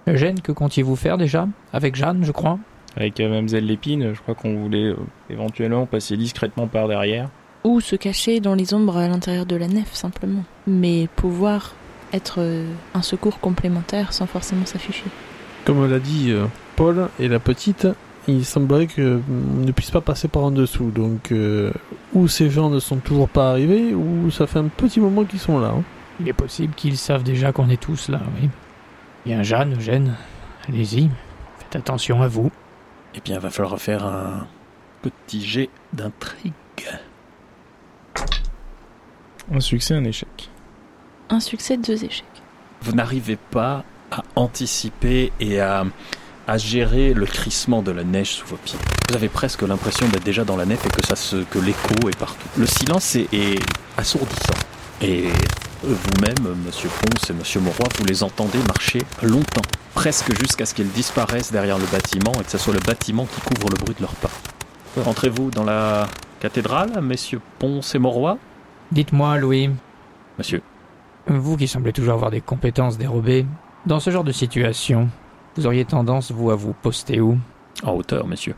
Eugène, que comptiez-vous faire déjà Avec Jeanne, je crois? Avec euh, Mademoiselle Lépine, je crois qu'on voulait euh, éventuellement passer discrètement par derrière. Ou se cacher dans les ombres à l'intérieur de la nef, simplement. Mais pouvoir être euh, un secours complémentaire sans forcément s'afficher. Comme l'a dit euh, Paul et la petite, il semblerait qu'on ne puisse pas passer par en dessous. Donc, euh, ou ces gens ne sont toujours pas arrivés, ou ça fait un petit moment qu'ils sont là. hein. Il est possible qu'ils savent déjà qu'on est tous là, oui. Bien, Jeanne, Eugène, allez-y, faites attention à vous. Eh bien, va falloir faire un petit jet d'intrigue. Un succès, un échec. Un succès, deux échecs. Vous n'arrivez pas à anticiper et à, à gérer le crissement de la neige sous vos pieds. Vous avez presque l'impression d'être déjà dans la nef et que, ça se, que l'écho est partout. Le silence est, est assourdissant. Et Vous-même, monsieur Ponce et monsieur Mauroy, vous les entendez marcher longtemps, presque jusqu'à ce qu'ils disparaissent derrière le bâtiment et que ce soit le bâtiment qui couvre le bruit de leurs pas. Rentrez-vous dans la cathédrale, messieurs Ponce et Mauroy? Dites-moi, Louis, Monsieur, vous qui semblez toujours avoir des compétences dérobées, dans ce genre de situation, vous auriez tendance, vous, à vous poster où? En hauteur, monsieur.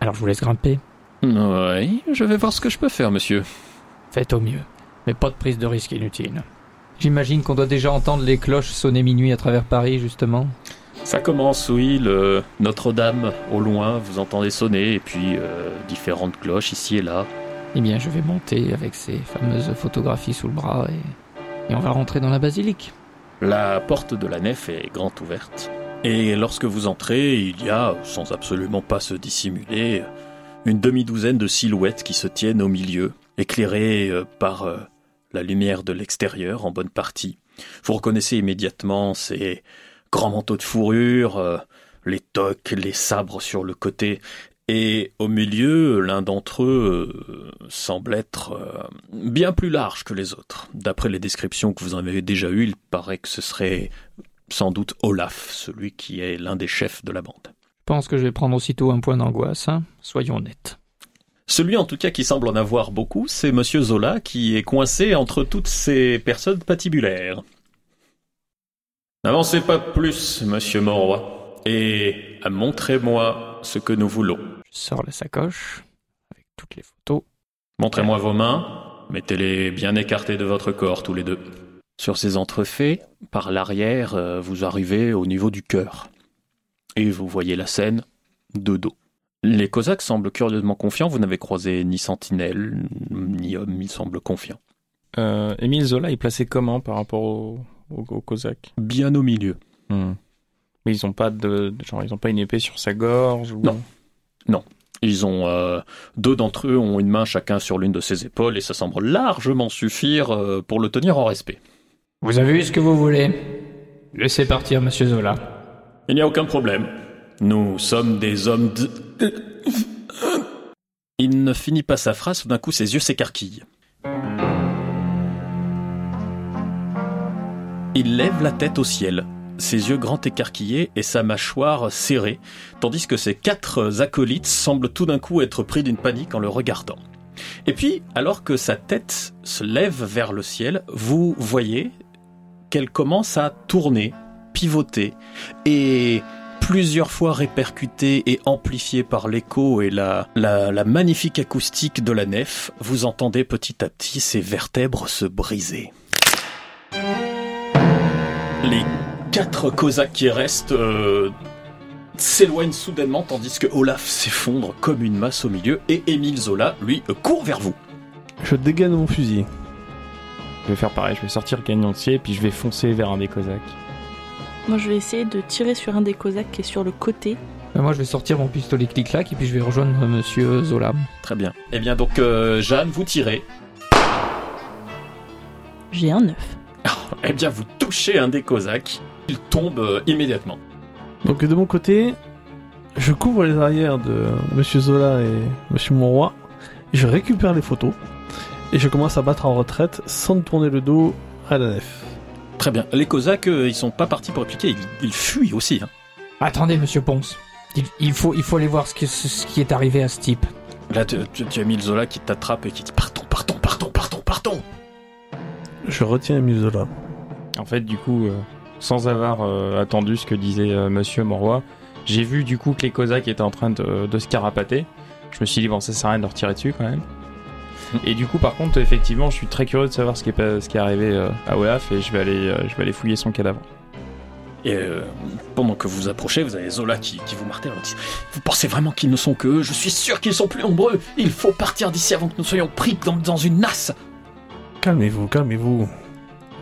Alors je vous laisse grimper. Oui, je vais voir ce que je peux faire, monsieur. Faites au mieux. Mais pas de prise de risque inutile. J'imagine qu'on doit déjà entendre les cloches sonner minuit à travers Paris, justement. Ça commence, oui, le Notre-Dame au loin, vous entendez sonner, et puis euh, différentes cloches ici et là. Eh bien, je vais monter avec ces fameuses photographies sous le bras et, et on va rentrer dans la basilique. La porte de la nef est grande ouverte. Et lorsque vous entrez, il y a, sans absolument pas se dissimuler, une demi-douzaine de silhouettes qui se tiennent au milieu, éclairées euh, par euh, la lumière de l'extérieur en bonne partie. Vous reconnaissez immédiatement ces grands manteaux de fourrure, euh, les toques, les sabres sur le côté, et au milieu, l'un d'entre eux euh, semble être euh, bien plus large que les autres. D'après les descriptions que vous en avez déjà eues, il paraît que ce serait sans doute Olaf, celui qui est l'un des chefs de la bande. Je pense que je vais prendre aussitôt un point d'angoisse, hein. soyons honnêtes. Celui en tout cas qui semble en avoir beaucoup, c'est Monsieur Zola qui est coincé entre toutes ces personnes patibulaires. N'avancez pas plus, Monsieur Mauroy, et montrez-moi ce que nous voulons. Je sors la sacoche avec toutes les photos. Montrez-moi vos mains, mettez-les bien écartées de votre corps tous les deux. Sur ces entrefaits, par l'arrière, euh, vous arrivez au niveau du cœur. Et vous voyez la scène de dos. Les Cosaques semblent curieusement confiants, vous n'avez croisé ni sentinelle, ni homme, ils semblent confiants. Euh, Émile Zola est placé comment par rapport aux au, au Cosaques Bien au milieu. Hmm. Mais ils ont pas de, de- genre ils ont pas une épée sur sa gorge ou... Non. Ils ont euh, deux d'entre eux ont une main chacun sur l'une de ses épaules et ça semble largement suffire euh, pour le tenir en respect. Vous avez eu ce que vous voulez. Laissez partir, monsieur Zola. Il n'y a aucun problème. Nous sommes des hommes de... Il ne finit pas sa phrase, tout d'un coup ses yeux s'écarquillent. Il lève la tête au ciel, ses yeux grands écarquillés et sa mâchoire serrée, tandis que ses quatre acolytes semblent tout d'un coup être pris d'une panique en le regardant. Et puis, alors que sa tête se lève vers le ciel, vous voyez qu'elle commence à tourner, pivoter, et plusieurs fois répercuté et amplifié par l'écho et la, la, la magnifique acoustique de la nef, vous entendez petit à petit ses vertèbres se briser. Les quatre Cosaques qui restent euh, s'éloignent soudainement tandis que Olaf s'effondre comme une masse au milieu et Émile Zola, lui, court vers vous. Je dégaine mon fusil. Je vais faire pareil, je vais sortir le canonnier puis je vais foncer vers un des Cosaques. Moi, je vais essayer de tirer sur un des Cosaques qui est sur le côté. Moi, je vais sortir mon pistolet clic-clac et puis je vais rejoindre euh, monsieur Zola. Très bien. Eh bien donc, euh, Jeanne, vous tirez. J'ai un œuf. *laughs* Eh bien, vous touchez un des Cosaques. Il tombe euh, immédiatement. Donc de mon côté, je couvre les arrières de Monsieur Zola et Monsieur Monroy. Je récupère les photos et je commence à battre en retraite sans tourner le dos à la nef. Très bien. Les Cosaques, euh, ils sont pas partis pour répliquer, ils, ils fuient aussi. hein. Attendez, monsieur Ponce. Il, il faut, il faut aller voir ce qui, ce qui est arrivé à ce type. Là, tu, tu- tu as mis le Zola qui t'attrape et qui dit Partons, partons, partons, partons, partons Je retiens Zola. En fait, du coup, euh, sans avoir euh, attendu ce que disait euh, Monsieur Monroy, j'ai vu du coup que les Cosaques étaient en train de, de se carapater. Je me suis dit, bon, ça sert à rien de leur tirer dessus quand même. *laughs* Et du coup, par contre, effectivement, je suis très curieux de savoir ce qui est, ce qui est arrivé euh, à Olaf et je vais aller, euh, je vais aller fouiller son cadavre. Et euh, pendant que vous approchez, vous avez Zola qui, qui vous martèle. en disant, Vous pensez vraiment qu'ils ne sont que eux? Je suis sûr qu'ils sont plus nombreux. Il faut partir d'ici avant que nous soyons pris dans, dans une nasse. Calmez-vous, calmez-vous.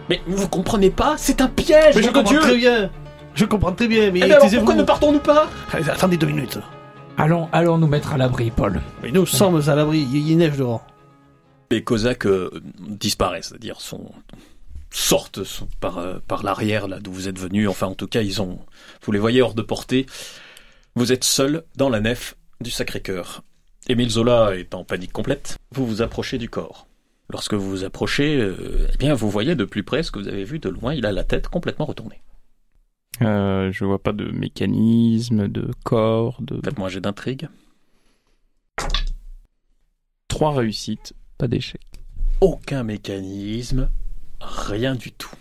Mais vous comprenez pas? C'est un piège Mais je comprends Dieu très bien. Je comprends très bien, mais Eh bien alors, taisez-vous. pourquoi ne partons-nous pas? Allez, Attendez deux minutes. Allons, allons nous mettre à l'abri, Paul. Mais nous sommes à l'abri, il y a neige dehors. Les Cosaques euh, disparaissent, c'est-à-dire sont sortent par, euh, par l'arrière là d'où vous êtes venus. Enfin, en tout cas, ils ont. Vous les voyez hors de portée. Vous êtes seul dans la nef du Sacré-Cœur. Émile Zola est en panique complète. Vous vous approchez du corps. Lorsque vous vous approchez, euh, eh bien, vous voyez de plus près ce que vous avez vu de loin. Il a la tête complètement retournée. Euh, je vois pas de mécanisme, de corps, de... Faites-moi un jet d'intrigue. Trois réussites, pas d'échec. Aucun mécanisme, rien du tout.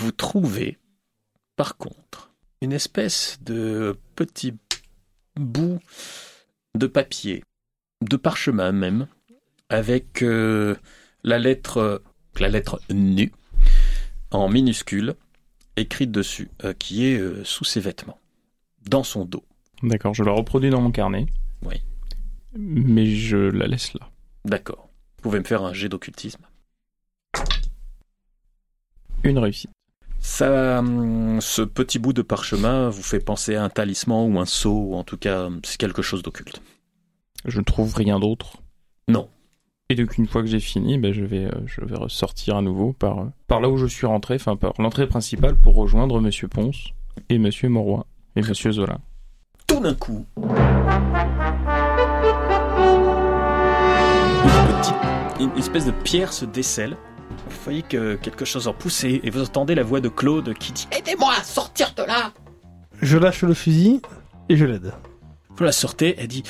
Vous trouvez, par contre, une espèce de petit bout de papier, de parchemin même, avec euh, la lettre, la lettre nu en minuscule écrite dessus, euh, qui est euh, sous ses vêtements, dans son dos. D'accord, je la reproduis dans mon carnet. Oui. Mais je la laisse là. D'accord. Vous pouvez me faire un jet d'occultisme. Une réussite. Ça, hum, ce petit bout de parchemin vous fait penser à un talisman ou un sceau, ou en tout cas, c'est quelque chose d'occulte. Je ne trouve rien d'autre. Non. Et donc une fois que j'ai fini, ben, je vais euh, je vais ressortir à nouveau par euh, par là où je suis rentré, enfin par l'entrée principale pour rejoindre Monsieur Ponce et Monsieur Moroy et Monsieur Zola. Tout d'un coup, une, petite- une espèce de pierre se décèle. Vous voyez que quelque chose en pousse et vous entendez la voix de Claude qui dit Aidez-moi à sortir de là Je lâche le fusil et je l'aide. Vous la sortez, elle dit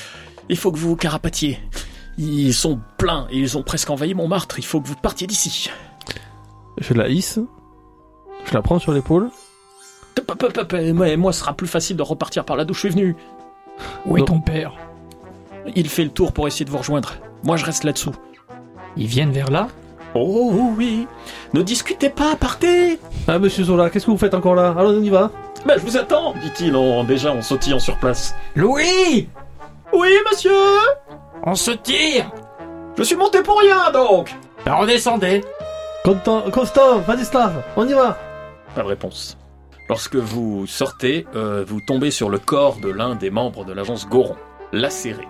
Il faut que vous vous carapatiez. Ils sont pleins et ils ont presque envahi Montmartre. Il faut que vous partiez d'ici. Je la hisse. Je la prends sur l'épaule. Et Moi, ce sera plus facile de repartir par là d'où je suis venu. Où est ton père? Il fait le tour pour essayer de vous rejoindre. Moi, je reste là-dessous. Ils viennent vers là Oh oui Ne discutez pas, partez Ah, monsieur Zola, qu'est-ce que vous faites encore là Allons, on y va. Ben, je vous attends, dit-il en, déjà en sautillant sur place. Louis Oui, monsieur On se tire Je suis monté pour rien, donc Ben, Redescendez Constant, Constant, Vladislav, on y va. Pas de réponse. Lorsque vous sortez, euh, vous tombez sur le corps de l'un des membres de l'agence Goron, lacéré.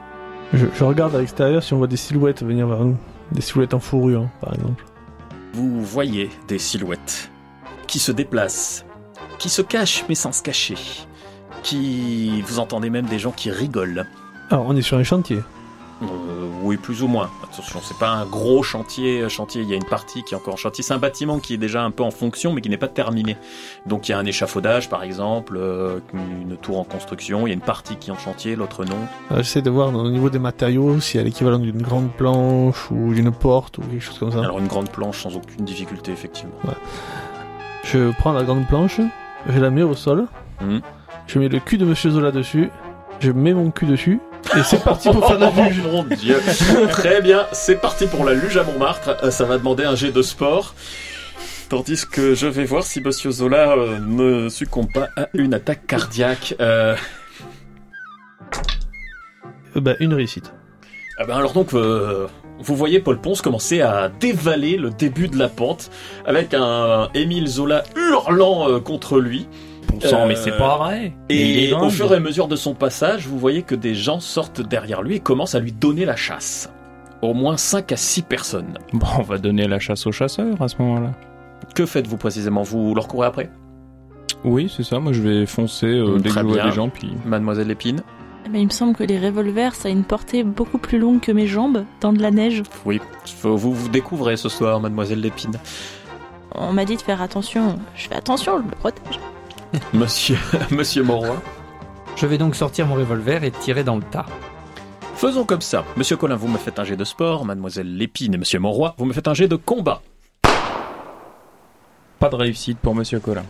Je, je regarde à l'extérieur si on voit des silhouettes venir vers nous. Des silhouettes en fourrure, hein, par exemple. Vous voyez des silhouettes qui se déplacent, qui se cachent mais sans se cacher, qui... Vous entendez même des gens qui rigolent. Alors, on est sur un chantier. Euh, oui, plus ou moins. Attention, c'est pas un gros chantier. euh, Chantier, il y a une partie qui est encore en chantier. C'est un bâtiment qui est déjà un peu en fonction, mais qui n'est pas terminé. Donc il y a un échafaudage, par exemple, euh, une tour en construction. Il y a une partie qui est en chantier, l'autre non. J'essaie de voir au niveau des matériaux s'il y a l'équivalent d'une grande planche ou d'une porte ou quelque chose comme ça. Alors une grande planche sans aucune difficulté, effectivement. Je prends la grande planche, je la mets au sol, Mhm. je mets le cul de Monsieur Zola dessus, je mets mon cul dessus, et c'est parti pour faire la *laughs* luge. Mon dieu. Très bien, c'est parti pour la luge à Montmartre. Euh, Ça va demander un jet de sport. Tandis que je vais voir si Monsieur Zola euh, ne succombe pas à une attaque cardiaque. Euh, Euh, bah, une réussite. Ah ben alors donc, euh, vous voyez Paul Ponce commencer à dévaler le début de la pente avec un Émile Zola hurlant euh, contre lui. Bon sang, Euh, mais c'est pas vrai. Il est Et au fur et à mesure de son passage, vous voyez que des gens sortent derrière lui et commencent à lui donner la chasse. Au moins 5 à 6 personnes. Bon, on va donner la chasse aux chasseurs à ce moment-là. Que faites-vous précisément? Vous leur courez après? Oui, c'est ça. Moi, je vais foncer euh, dès que très je vois bien. des gens, puis Mademoiselle Lépine Eh ben, il me semble que les revolvers, ça a une portée beaucoup plus longue que mes jambes dans de la neige. Oui, vous vous découvrez ce soir, Mademoiselle Lépine. On m'a dit de faire attention. Je fais attention, je me protège. *laughs* Monsieur, Monsieur Moroy Je vais donc sortir mon revolver et tirer dans le tas. Faisons comme ça. Monsieur Colin, vous me faites un jet de sport. Mademoiselle Lépine et Monsieur Monroy, vous me faites un jet de combat. pas de réussite pour Monsieur Colin.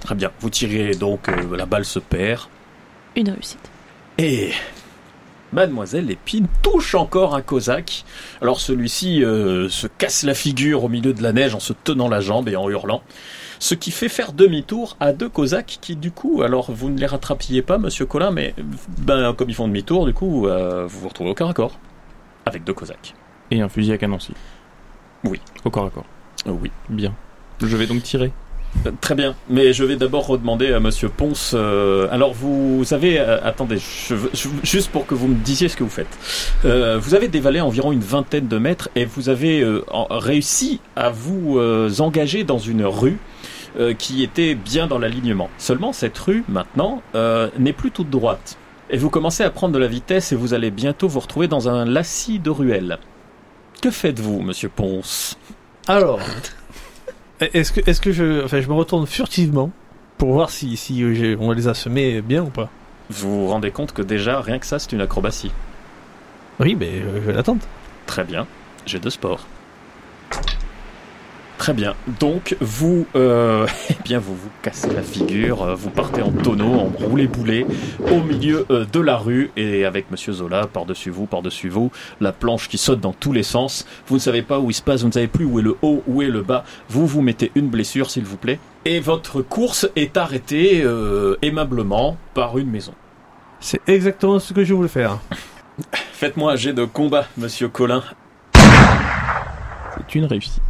Très bien. Vous tirez donc, euh, la balle se perd. Une réussite. Et Mademoiselle Lépine touche encore un Cosaque. Alors celui-ci euh, se casse la figure au milieu de la neige en se tenant la jambe et en hurlant. Ce qui fait faire demi-tour à deux Cosaques qui, du coup, alors vous ne les rattrapiez pas, Monsieur Colin, mais ben comme ils font demi-tour, du coup, euh, vous vous retrouvez au corps à corps avec deux Cosaques. Et un fusil à canon aussi. Oui. Au corps à corps. Euh, oui. Bien. Je vais donc tirer. Très bien, mais je vais d'abord redemander à Monsieur Ponce. euh, alors vous avez, euh, attendez, je je- juste pour que vous me disiez ce que vous faites. Euh, vous avez dévalé environ une vingtaine de mètres et vous avez euh, réussi à vous euh, engager dans une rue euh, qui était bien dans l'alignement. Seulement cette rue maintenant n'est plus toute droite et vous commencez à prendre de la vitesse et vous allez bientôt vous retrouver dans un lacis de ruelles. Que faites-vous, monsieur Ponce? Alors, est-ce que, est-ce que je, enfin, je me retourne furtivement pour voir si, si euh, on les a semés bien ou pas? Vous vous rendez compte que déjà, rien que ça, c'est une acrobatie. Oui, mais euh, je vais l'attendre. Très bien, j'ai de sport. Très bien. Donc vous, euh, *laughs* eh bien vous vous cassez la figure, euh, vous partez en tonneau, en roulé boulet, au milieu euh, de la rue et avec Monsieur Zola par-dessus vous, par-dessus vous, la planche qui saute dans tous les sens. Vous ne savez pas où il se passe, vous ne savez plus où est le haut, où est le bas. Vous vous mettez une blessure, s'il vous plaît, et votre course est arrêtée euh, aimablement par une maison. C'est exactement ce que je voulais faire. *laughs* Faites-moi un jet de combat, Monsieur Colin. C'est une réussite.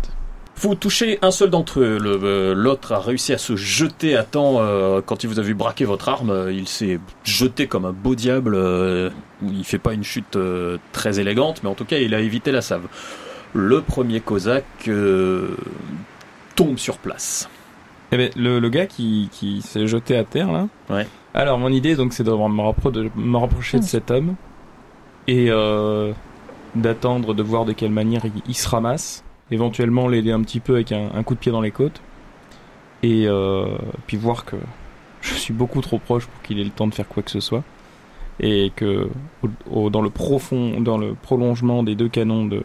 Vous touchez un seul d'entre eux. Le- euh, L'autre a réussi à se jeter à temps. euh, quand il vous a vu braquer votre arme, il s'est jeté comme un beau diable. euh, il fait pas une chute euh, très élégante, mais en tout cas, il a évité la save. Le premier Cosaque euh, tombe sur place. Eh ben, le, le gars qui, qui s'est jeté à terre là. Ouais. Alors mon idée donc c'est de me, rappro- de me rapprocher de cet homme et euh, d'attendre de voir de quelle manière il, il se ramasse, éventuellement l'aider un petit peu avec un, coup de pied dans les côtes et euh, puis voir que je suis beaucoup trop proche pour qu'il ait le temps de faire quoi que ce soit et que dans le profond, dans le prolongement des deux canons de,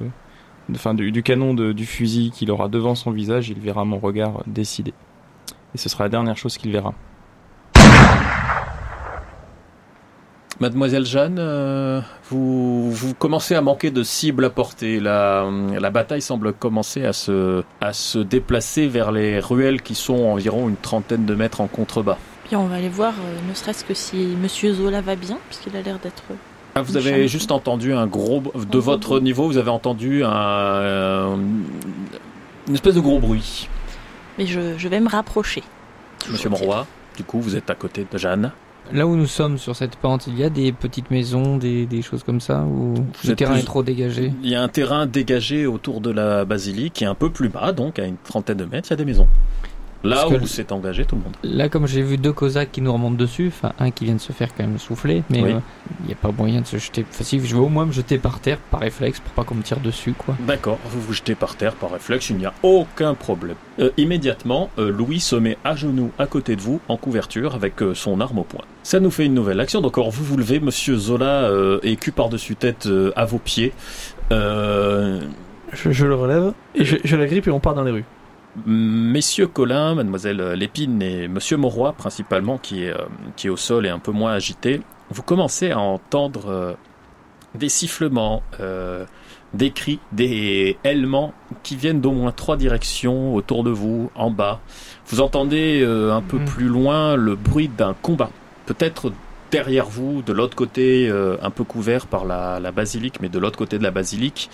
de- enfin du, du canon de- du fusil qu'il aura devant son visage, il verra mon regard décidé. Et ce sera la dernière chose qu'il verra. Mademoiselle Jeanne, euh, vous, vous commencez à manquer de cible à porter. La, la bataille semble commencer à se, à se déplacer vers les ruelles qui sont environ une trentaine de mètres en contrebas. Bien, on va aller voir, euh, ne serait-ce que si Monsieur Zola va bien, puisqu'il a l'air d'être. Ah, vous avez juste entendu un gros, de votre niveau, vous avez entendu un, euh, une espèce de gros bruit. Mais je, je vais me rapprocher. Monsieur Monroy, du coup, vous êtes à côté de Jeanne. Là où nous sommes sur cette pente, il y a des petites maisons, des, des choses comme ça, où le terrain plus- est trop dégagé? Il y a un terrain dégagé autour de la basilique et un peu plus bas, donc à une trentaine de mètres, il y a des maisons. Là Parce où s'est engagé tout le monde. Là, comme j'ai vu deux Cosaques qui nous remontent dessus, enfin un qui vient de se faire quand même souffler, mais Oui. euh, il n'y a pas moyen de se jeter. Enfin, si, je vais au moins me jeter par terre par réflexe pour pas qu'on me tire dessus, quoi. D'accord, vous vous jetez par terre par réflexe, il n'y a aucun problème. Euh, immédiatement, euh, Louis se met à genoux à côté de vous, en couverture, avec euh, son arme au poing. Ça nous fait une nouvelle action, donc alors vous vous levez, Monsieur Zola euh, est cul par-dessus tête euh, à vos pieds. Euh, Je, je le relève et je, je la grippe et on part dans les rues. Messieurs Colin, Mademoiselle Lépine et Monsieur Mauroy principalement, qui est, euh, qui est au sol et un peu moins agité, vous commencez à entendre euh, des sifflements, euh, des cris, des hèlements qui viennent d'au moins trois directions autour de vous, en bas. Vous entendez euh, un peu Mhm. plus loin le bruit d'un combat, peut-être derrière vous, de l'autre côté, euh, un peu couvert par la, la basilique, mais de l'autre côté de la basilique,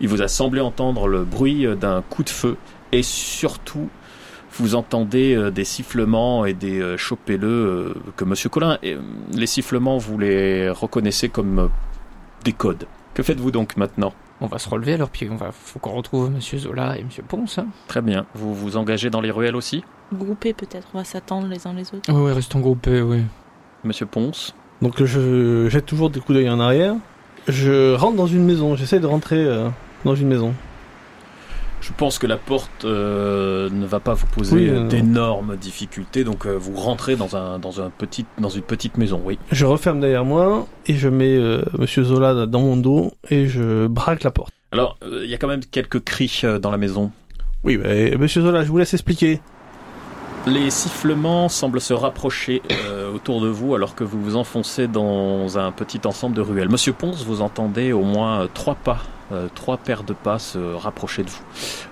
il vous a semblé entendre le bruit d'un coup de feu et surtout vous entendez euh, des sifflements et des euh, chopez-le euh, que Monsieur Collin et, euh, les sifflements vous les reconnaissez comme euh, des codes. Que faites-vous donc maintenant? On va se relever alors, puis on va, faut qu'on retrouve Monsieur Zola et Monsieur Ponce. Hein. Très bien. Vous vous engagez dans les ruelles aussi? Groupés peut-être, on va s'attendre les uns les autres. Oui, ouais, restons groupés, oui. Monsieur Ponce? Donc je jette toujours des coups d'œil en arrière. Je rentre dans une maison, j'essaie de rentrer euh, dans une maison. Je pense que la porte euh, ne va pas vous poser Oui, euh, d'énormes difficultés, donc euh, vous rentrez dans, un, dans, un petit, dans une petite maison, oui. Je referme derrière moi et je mets Monsieur Zola dans mon dos et je braque la porte. Alors, il y a quand même quelques cris dans la maison. Oui, bah, Monsieur Zola, je vous laisse expliquer. Les sifflements semblent se rapprocher euh, autour de vous alors que vous vous enfoncez dans un petit ensemble de ruelles. Monsieur Ponce, vous entendez au moins trois pas, euh, trois paires de pas se rapprocher de vous.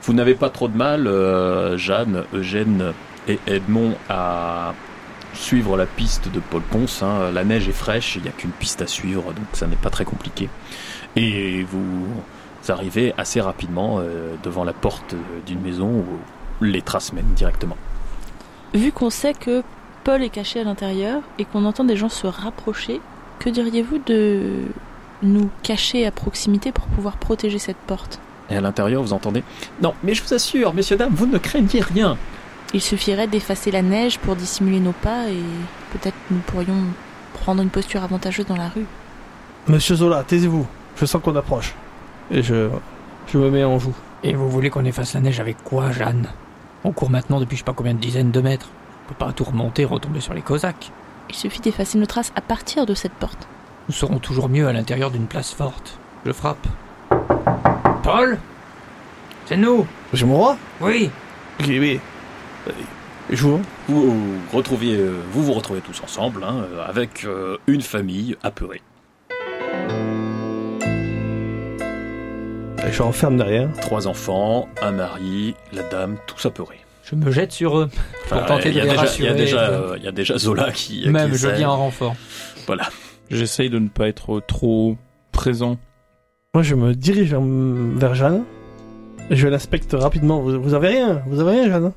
Vous n'avez pas trop de mal, euh, Jeanne, Eugène et Edmond, à suivre la piste de Paul Ponce. hein. La neige est fraîche, il n'y a qu'une piste à suivre, donc ça n'est pas très compliqué. Et vous arrivez assez rapidement euh, devant la porte d'une maison où les traces mènent directement. Vu qu'on sait que Paul est caché à l'intérieur et qu'on entend des gens se rapprocher, que diriez-vous de nous cacher à proximité pour pouvoir protéger cette porte Et à l'intérieur, vous entendez Non, mais je vous assure, messieurs, dames, vous ne craignez rien. Il suffirait d'effacer la neige pour dissimuler nos pas et peut-être nous pourrions prendre une posture avantageuse dans la rue. Monsieur Zola, taisez-vous. Je sens qu'on approche. Et je Je me mets en joue. Et vous voulez qu'on efface la neige avec quoi, Jeanne? On court maintenant depuis je sais pas combien de dizaines de mètres. On peut pas tout remonter, retomber sur les Cosaques. Il suffit d'effacer nos traces à partir de cette porte. Nous serons toujours mieux à l'intérieur d'une place forte. Je frappe. Paul? C'est nous J'ai mon roi Oui Ok, oui. Euh, J'ouvre. Vous, vous retrouviez, vous vous retrouvez tous ensemble, hein, avec euh, une famille apeurée. Je renferme derrière. Trois enfants, un mari, la dame, tous apeurés. Je me jette sur eux. Pour tenter il y a de les déjà- rassurer, Il y a déjà, de- euh, il y a déjà Zola qui. Même, qui je viens en renfort. Voilà. J'essaye de ne pas être trop présent. Moi, je me dirige vers, vers Jeanne. Je l'inspecte rapidement. Vous, vous avez rien Vous avez rien, Jeanne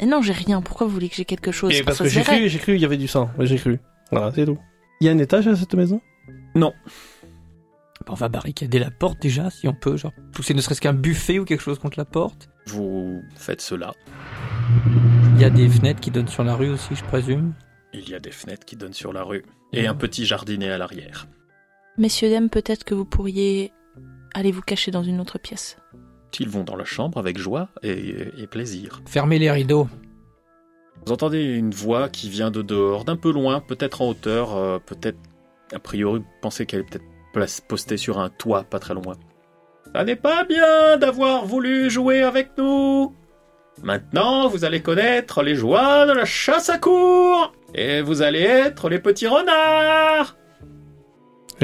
Et non, j'ai rien. Pourquoi vous voulez que j'ai quelque chose? Et parce que j'ai cru, j'ai cru, il y avait du sang. J'ai cru. Voilà, c'est tout. Il y a un étage à cette maison? On va barricader la porte déjà, si on peut. Genre, pousser ne serait-ce qu'un buffet ou quelque chose contre la porte. Vous faites cela. Il y a des fenêtres qui donnent sur la rue aussi, je présume. Il y a des fenêtres qui donnent sur la rue et un petit jardinet à l'arrière. Messieurs, dames, peut-être que vous pourriez aller vous cacher dans une autre pièce. Ils vont dans la chambre avec joie et, et plaisir. Fermez les rideaux. Vous entendez une voix qui vient de dehors, d'un peu loin, peut-être en hauteur, euh, peut-être, a priori, vous pensez qu'elle est peut-être postée sur un toit pas très loin. Ça n'est pas bien d'avoir voulu jouer avec nous. Maintenant, vous allez connaître les joies de la chasse à cour. Et vous allez être les petits renards.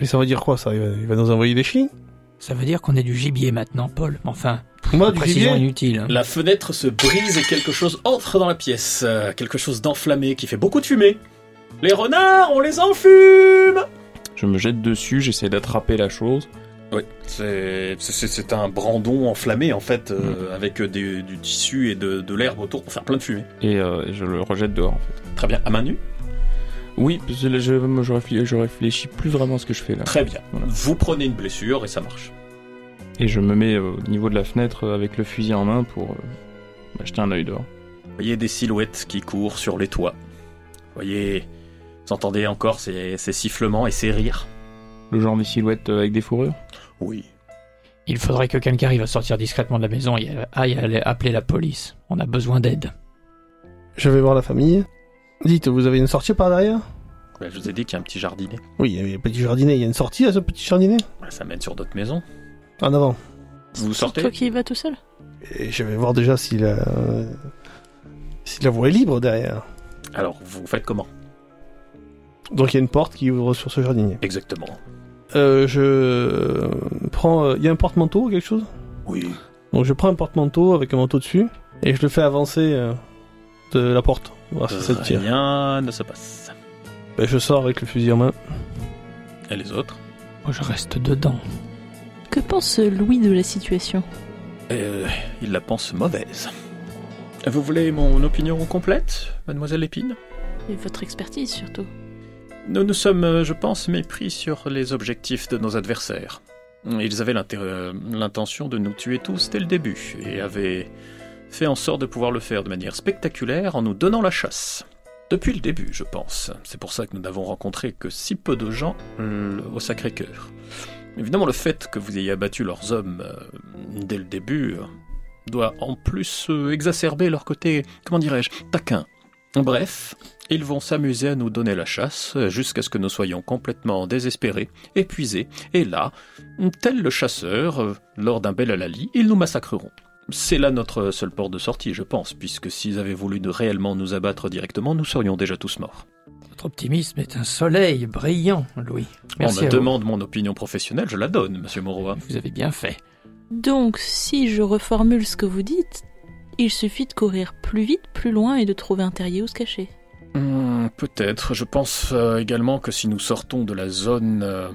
Et ça veut dire quoi, ça? Il va, il va nous envoyer des chiens? Ça veut dire qu'on est du gibier maintenant, Paul. Enfin, Moi, du précision gibier? inutile. hein. La fenêtre se brise et quelque chose entre dans la pièce. euh, quelque chose d'enflammé qui fait beaucoup de fumée. Les renards, on les enfume Je me jette dessus, j'essaie d'attraper la chose. Oui, c'est un brandon enflammé en fait, euh, avec des- du tissu et de, de l'herbe autour pour faire plein de fumée. Et, euh, et je le rejette dehors en fait. Très bien, à main nue? Oui, je, je, réfléchis, je réfléchis plus vraiment à ce que je fais là. Très bien. Voilà. Vous prenez une blessure et ça marche. Et je me mets euh, au niveau de la fenêtre euh, avec le fusil en main pour euh, jeter un œil dehors. Vous voyez des silhouettes qui courent sur les toits. Vous voyez, vous entendez encore ces, ces sifflements et ces rires. Le genre des silhouettes euh, avec des fourrures Oui. Il faudrait que quelqu'un arrive à sortir discrètement de la maison et aille aller appeler la police. On a besoin d'aide. Je vais voir la famille. Dites, vous avez une sortie par derrière? Ben, je vous ai dit qu'il y a un petit jardinet. Oui, il y a un petit jardinet. Il y a une sortie à ce petit jardinet? Ben, Ça mène sur d'autres maisons. En avant. Vous C'est sortez? toi qui y vas tout seul? Et je vais voir déjà si la... si la voie est libre derrière. Alors, vous faites comment? Donc il y a une porte qui ouvre sur ce jardinet. Exactement. Euh, je prends... euh, Il y a un porte-manteau ou quelque chose? Oui. Donc je prends un porte-manteau avec un manteau dessus et je le fais avancer euh, de la porte. Voir si ça tire. Rien ne se passe. Ben, je sors avec le fusil en main. Et les autres? Moi, je reste dedans. Que pense Louis de la situation? Euh, il la pense mauvaise. Vous voulez mon opinion complète, mademoiselle Lépine? Et votre expertise surtout. Nous nous sommes, euh, je pense, mépris sur les objectifs de nos adversaires. Ils avaient euh, l'intention de nous tuer tous dès le début, et avaient fait en sorte de pouvoir le faire de manière spectaculaire en nous donnant la chasse. Depuis le début, je pense. C'est pour ça que nous n'avons rencontré que si peu de gens euh, au Sacré-Cœur. Évidemment, le fait que vous ayez abattu leurs hommes dès le début doit en plus exacerber leur côté, comment dirais-je, taquin. Bref, ils vont s'amuser à nous donner la chasse jusqu'à ce que nous soyons complètement désespérés, épuisés, et là, tel le chasseur, euh, lors d'un bel alali, ils nous massacreront. C'est là notre seule porte de sortie, je pense, puisque s'ils avaient voulu réellement nous abattre directement, nous serions déjà tous morts. Votre optimisme est un soleil brillant, Louis. Merci On me vous. demande mon opinion professionnelle, je la donne, monsieur Moreau. Vous avez bien fait. Donc, si je reformule ce que vous dites, il suffit de courir plus vite, plus loin et de trouver un terrier où se cacher. Hmm, Peut-être. Je pense euh, également que si nous sortons de la zone euh,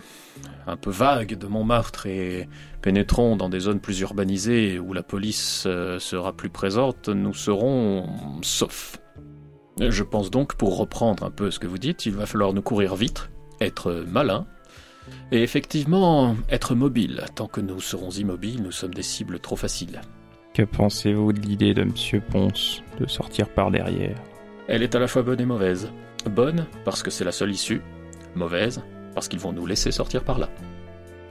un peu vague de Montmartre et pénétrons dans des zones plus urbanisées où la police euh, sera plus présente, nous serons saufs. Je pense donc, pour reprendre un peu ce que vous dites, il va falloir nous courir vite, être malin, et effectivement être mobile. Tant que nous serons immobiles, nous sommes des cibles trop faciles. Que pensez-vous de l'idée de Monsieur Ponce de sortir par derrière? Elle est à la fois bonne et mauvaise. Bonne parce que c'est la seule issue, mauvaise parce qu'ils vont nous laisser sortir par là.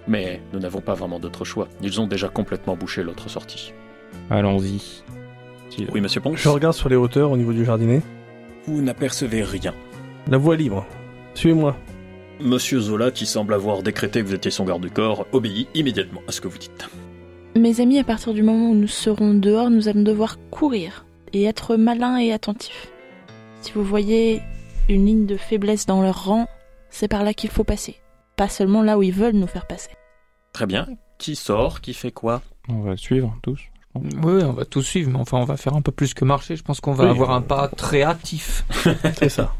Mais nous n'avons pas vraiment d'autre choix. Ils ont déjà complètement bouché l'autre sortie. Allons-y. Si- Oui, monsieur Ponce Je regarde sur les hauteurs au niveau du jardinet. Vous n'apercevez rien. La voie est libre. Suivez-moi. Monsieur Zola, qui semble avoir décrété que vous étiez son garde du corps, obéit immédiatement à ce que vous dites. Mes amis, à partir du moment où nous serons dehors, nous allons devoir courir et être malins et attentifs. Si vous voyez une ligne de faiblesse dans leur rang, c'est par là qu'il faut passer. Pas seulement là où ils veulent nous faire passer. Très bien. Qui sort Qui fait quoi? On va suivre tous. Oui, on va tout suivre, mais enfin, on va faire un peu plus que marcher. Je pense qu'on va Oui. avoir un pas très hâtif. *laughs* C'est ça.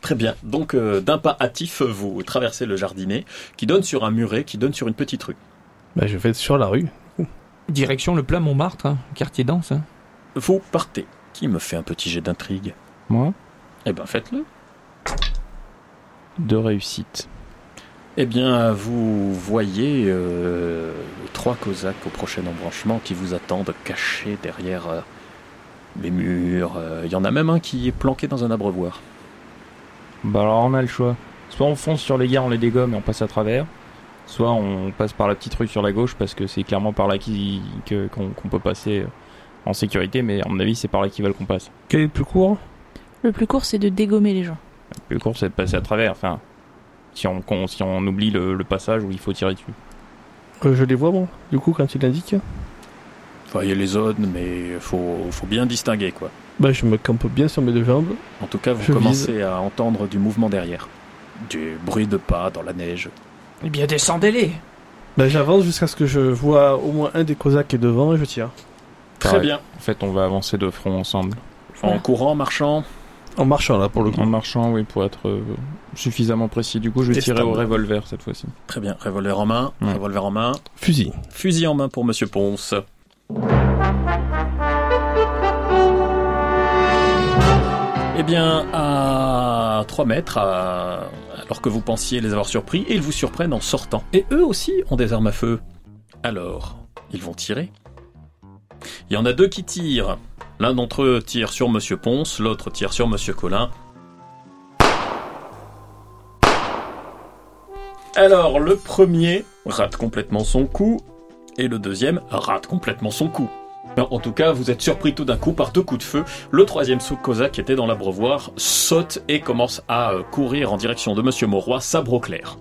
Très bien. Donc, euh, d'un pas hâtif, vous traversez le jardinet qui donne sur un muret, qui donne sur une petite rue. Bah, je vais sur la rue. Direction le plat Montmartre, hein, quartier dense. hein. Vous partez. Qui me fait un petit jet d'intrigue? Moi, Eh ben, faites-le. de réussite. Eh bien, vous voyez euh, trois Cosaques au prochain embranchement qui vous attendent cachés derrière euh, les murs. Euh, Il y en a même un qui est planqué dans un abreuvoir. Bah alors on a le choix. Soit on fonce sur les gars, on les dégomme et on passe à travers. Soit on passe par la petite rue sur la gauche parce que c'est clairement par là qui- que- qu'on qu'on peut passer euh, en sécurité. Mais à mon avis, c'est par là qu'ils veulent qu'on passe. Quel est le plus court? Le plus court, c'est de dégommer les gens. Le cours, c'est de passer à travers. Enfin, si on, qu'on- si on oublie le, le passage où il faut tirer dessus. Euh, Je les vois, bon. Du coup, quand il indique, Vous voyez les zones, mais faut, faut bien distinguer, quoi. bah, je me campe bien sur mes deux jambes. En tout cas, vous Je commencez à entendre du mouvement derrière. Du bruit de pas dans la neige. Eh bien, descendez-les Bah, j'avance jusqu'à ce que je vois au moins un des Cosaques qui est devant et je tire. Très Pareil. bien. En fait, on va avancer de front ensemble. En courant, marchant. En marchant, là, pour le coup. En marchant, oui, pour être euh, suffisamment précis. Du coup, je vais tirer au revolver cette fois-ci. Très bien. Revolver en main. Ouais. Revolver en main. Fusil. Fusil en main pour Monsieur Ponce. Eh bien, à 3 mètres, à- alors que vous pensiez les avoir surpris, ils vous surprennent en sortant. Et eux aussi ont des armes à feu. Alors, ils vont tirer. Il y en a deux qui tirent. L'un d'entre eux tire sur Monsieur Ponce, l'autre tire sur Monsieur Collin. Alors, le premier rate complètement son coup, et le deuxième rate complètement son coup. Ben, En tout cas, vous êtes surpris tout d'un coup par deux coups de feu. Le troisième sous-cosa qui était dans l'abreuvoir saute et commence à euh, courir en direction de Monsieur Mauroy, sabre au clair.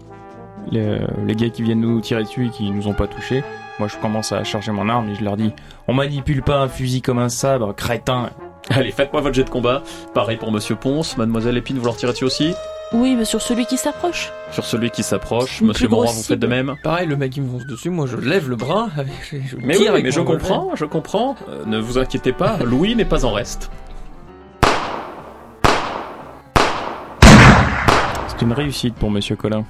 Les, les gars qui viennent nous tirer dessus et qui nous ont pas touchés, moi je commence à charger mon arme et je leur dis On manipule pas un fusil comme un sabre, crétin *laughs* Allez, faites-moi votre jet de combat. Pareil pour Monsieur Ponce. Mademoiselle Épine, vous leur tirez dessus aussi? Oui, mais sur celui qui s'approche. Sur celui qui s'approche. Monsieur Mauroy, vous faites de même? Pareil, le mec qui me fonce dessus, moi je lève le bras, *laughs* avec, je Mais oui, avec mais je comprends, je comprends. Euh, ne vous inquiétez pas, Louis n'est pas en reste. C'est une réussite pour Monsieur Colin.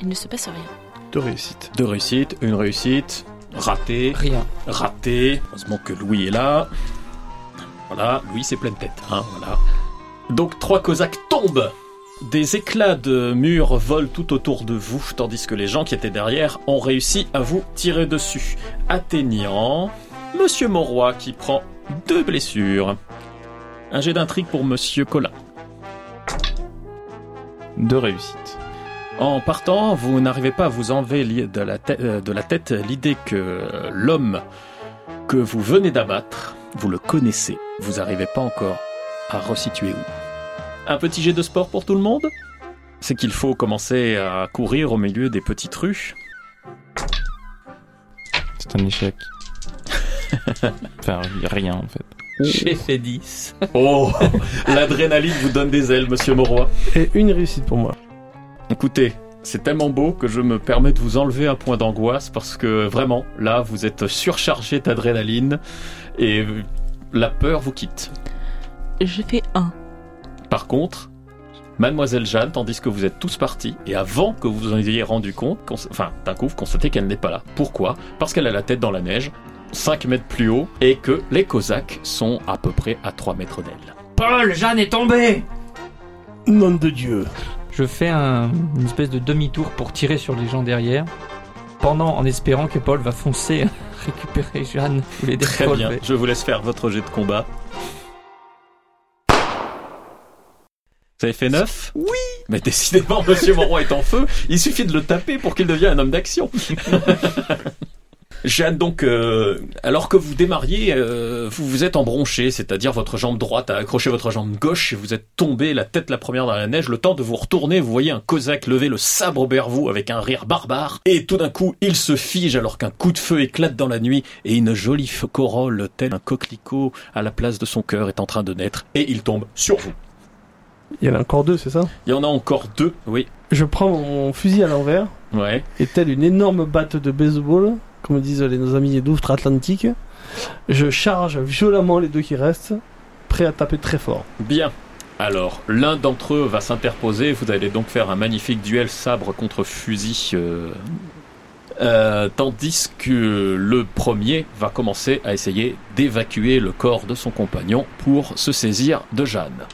Il ne se passe rien. De réussite. Deux réussites, une réussite, raté, Rien. raté. Heureusement que Louis est là. Voilà, Louis c'est pleine tête. Hein, voilà. Donc trois Cosaques tombent. Des éclats de murs volent tout autour de vous, tandis que les gens qui étaient derrière ont réussi à vous tirer dessus, atteignant Monsieur Mauroy qui prend deux blessures. Un jet d'intrigue pour Monsieur Collin. De réussite. En partant, vous n'arrivez pas à vous enlever li- de la, tête- euh, de la tête l'idée que l'homme que vous venez d'abattre, vous le connaissez. Vous n'arrivez pas encore à resituer où. Un petit jet de sport pour tout le monde? C'est qu'il faut commencer à courir au milieu des petites rues. C'est un échec. *laughs* enfin, rien en fait. J'ai fait 10. Oh L'adrénaline vous donne des ailes, monsieur Mauroy. Et une réussite pour moi. Écoutez, c'est tellement beau que je me permets de vous enlever un point d'angoisse parce que vraiment, là, vous êtes surchargé d'adrénaline et la peur vous quitte. J'ai fait un. Par contre, Mademoiselle Jeanne, tandis que vous êtes tous partis, et avant que vous vous en ayez rendu compte, enfin, d'un coup, vous constatez qu'elle n'est pas là. Pourquoi? Parce qu'elle a la tête dans la neige, 5 mètres plus haut, et que les Cosaques sont à peu près à 3 mètres d'elle. Paul, Jeanne est tombée Nom de Dieu. Je fais un- une espèce de demi-tour pour tirer sur les gens derrière, pendant en espérant que Paul va foncer *laughs* récupérer Jeanne ou les Très bien, je vous laisse faire votre jet de combat. Vous avez fait 9 Oui Mais décidément, *laughs* Monsieur Monroy est en feu. Il suffit de le taper pour qu'il devienne un homme d'action. *laughs* Jeanne, donc, euh, alors que vous démarriez, euh, vous vous êtes embronché, c'est-à-dire votre jambe droite a accroché votre jambe gauche et vous êtes tombé la tête la première dans la neige. Le temps de vous retourner, vous voyez un cosaque lever le sabre vers vous avec un rire barbare. Et tout d'un coup, il se fige alors qu'un coup de feu éclate dans la nuit et une jolie corolle, tel un coquelicot à la place de son cœur, est en train de naître et il tombe sur vous. Il y en a encore deux, c'est ça? Il y en a encore deux, oui. Je prends mon fusil à l'envers Ouais. et telle une énorme batte de baseball, comme disent les, nos amis d'outre-Atlantique, je charge violemment les deux qui restent, prêts à taper très fort. Bien. Alors, l'un d'entre eux va s'interposer. Vous allez donc faire un magnifique duel sabre contre fusil. euh, euh, tandis que le premier va commencer à essayer d'évacuer le corps de son compagnon pour se saisir de Jeanne.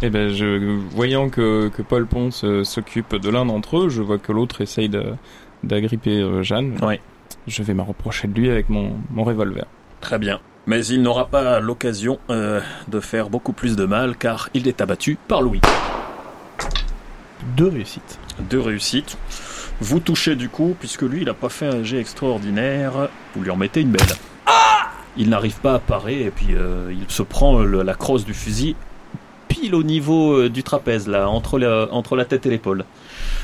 Eh ben, je, voyant que, que Paul Ponce euh, s'occupe de l'un d'entre eux, je vois que l'autre essaye de- d'agripper euh, Jeanne. Ouais. Je vais m'approcher de lui avec mon, mon revolver. Très bien. Mais il n'aura pas l'occasion euh, de faire beaucoup plus de mal car il est abattu par Louis. Deux réussites. Deux réussites. Vous touchez du coup, puisque lui, il n'a pas fait un jet extraordinaire. Vous lui en mettez une belle. il n'arrive pas à parer, et puis euh, il se prend le- la crosse du fusil pile au niveau euh, du trapèze, là, entre la, entre la tête et l'épaule.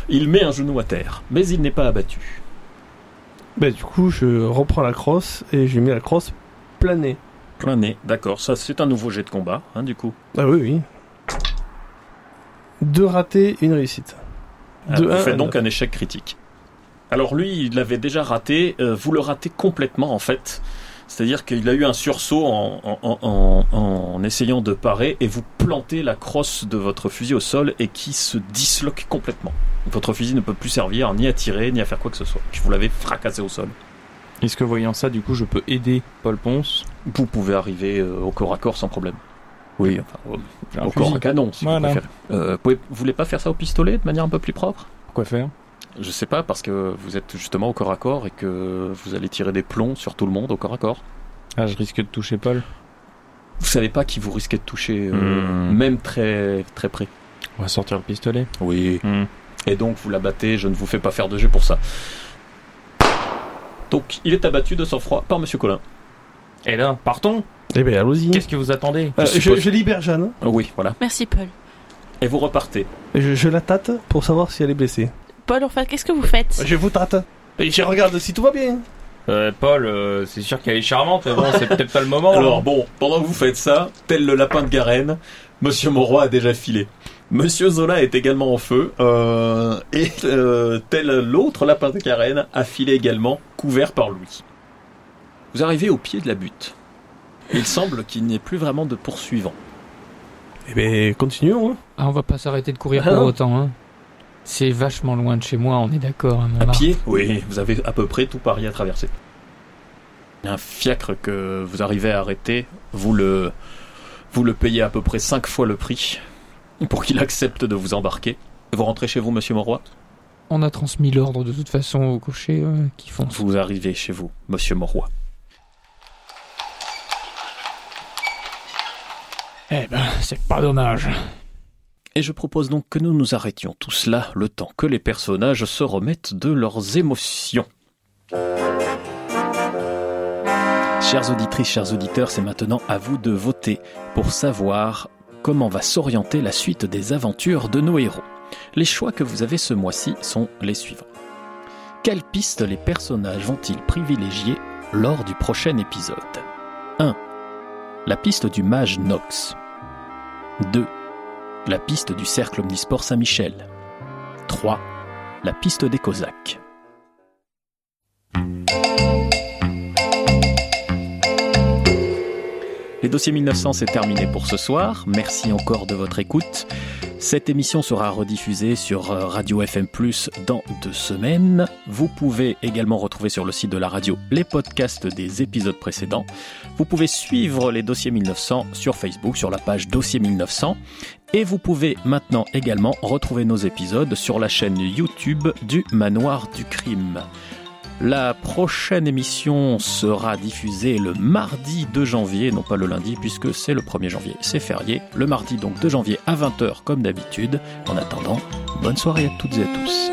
Il met un genou à terre, mais il n'est pas abattu. Ben, du coup, je reprends la crosse et je lui mets la crosse planée. Plein nez, d'accord. Ça, c'est un nouveau jet de combat, hein, du coup. Ah oui, oui. Deux ratés, une réussite. Ah, De vous un faites à donc un échec critique. Alors lui, il l'avait déjà raté, euh, vous le ratez complètement en fait. C'est-à-dire qu'il a eu un sursaut en, en- en- en- essayant de parer et vous plantez la crosse de votre fusil au sol et qui se disloque complètement. Votre fusil ne peut plus servir ni à tirer ni à faire quoi que ce soit. Vous l'avez fracassé au sol. Est-ce que voyant ça, du coup, je peux aider Paul Ponce Vous pouvez arriver euh, au corps à corps sans problème. Oui, enfin, au- J'ai un au corps à canon si Voilà. vous préférez. Euh, pouvez- vous voulez pas faire ça au pistolet de manière un peu plus propre? Pourquoi faire? Je sais pas, parce que vous êtes justement au corps à corps et que vous allez tirer des plombs sur tout le monde au corps à corps. Ah, je risque de toucher Paul. Vous savez pas qui vous risquez de toucher, euh, Hmm. même très très près. On va sortir le pistolet. Oui. Hmm. Et donc vous l'abattez, je ne vous fais pas faire de jet pour ça. Donc il est abattu de sang-froid par Monsieur Colin. Et là, partons Eh ben, allons-y. Qu'est-ce que vous attendez Euh, je je, suppose- je libère Jeanne Oui, voilà. Merci Paul. Et vous repartez. et je, je la tâte pour savoir si elle est blessée. Paul, enfin, qu'est-ce que vous faites Je vous tâte. Et je regarde si tout va bien. euh, Paul, euh, c'est sûr qu'elle est charmante, mais bon, c'est peut-être pas le moment. Alors hein. bon, pendant que vous faites ça, tel le lapin de Garenne, Monsieur Monroy a déjà filé. Monsieur Zola est également en feu, euh, et euh, tel l'autre lapin de Garenne a filé également, couvert par Louis. Vous arrivez au pied de la butte. Il semble qu'il n'y ait plus vraiment de poursuivants. Eh ben, continuons. Hein. Ah, on va pas s'arrêter de courir Ah pour non. autant, hein. C'est vachement loin de chez moi, on est d'accord, hein, À pied? Oui, vous avez à peu près tout Paris à traverser. Un fiacre que vous arrivez à arrêter, vous le, vous le payez à peu près 5 fois le prix pour qu'il accepte de vous embarquer. Vous rentrez chez vous, Monsieur Monroy On a transmis l'ordre de toute façon au cocher euh, qui fonce. Vous arrivez chez vous, Monsieur Monroy. Eh ben, c'est pas dommage. Et je propose donc que nous nous arrêtions tout cela le temps que les personnages se remettent de leurs émotions. Chères auditrices, chers auditeurs, c'est maintenant à vous de voter pour savoir comment va s'orienter la suite des aventures de nos héros. Les choix que vous avez ce mois-ci sont les suivants. Quelles pistes les personnages vont-ils privilégier lors du prochain épisode? 1. La piste du mage Nox. 2 la piste du cercle omnisport Saint-Michel. 3. La piste des Cosaques. Les dossiers 1900, c'est terminé pour ce soir. Merci encore de votre écoute. Cette émission sera rediffusée sur euh, Radio FM dans deux semaines. Vous pouvez également retrouver sur le site de la radio les podcasts des épisodes précédents. Vous pouvez suivre les dossiers 1900 sur Facebook, sur la page Dossier 1900. Et vous pouvez maintenant également retrouver nos épisodes sur la chaîne YouTube du Manoir du Crime. La prochaine émission sera diffusée le mardi 2 janvier, non pas le lundi puisque c'est le 1er janvier, c'est férié. Le mardi donc 2 janvier à 20h comme d'habitude. En attendant, bonne soirée à toutes et à tous.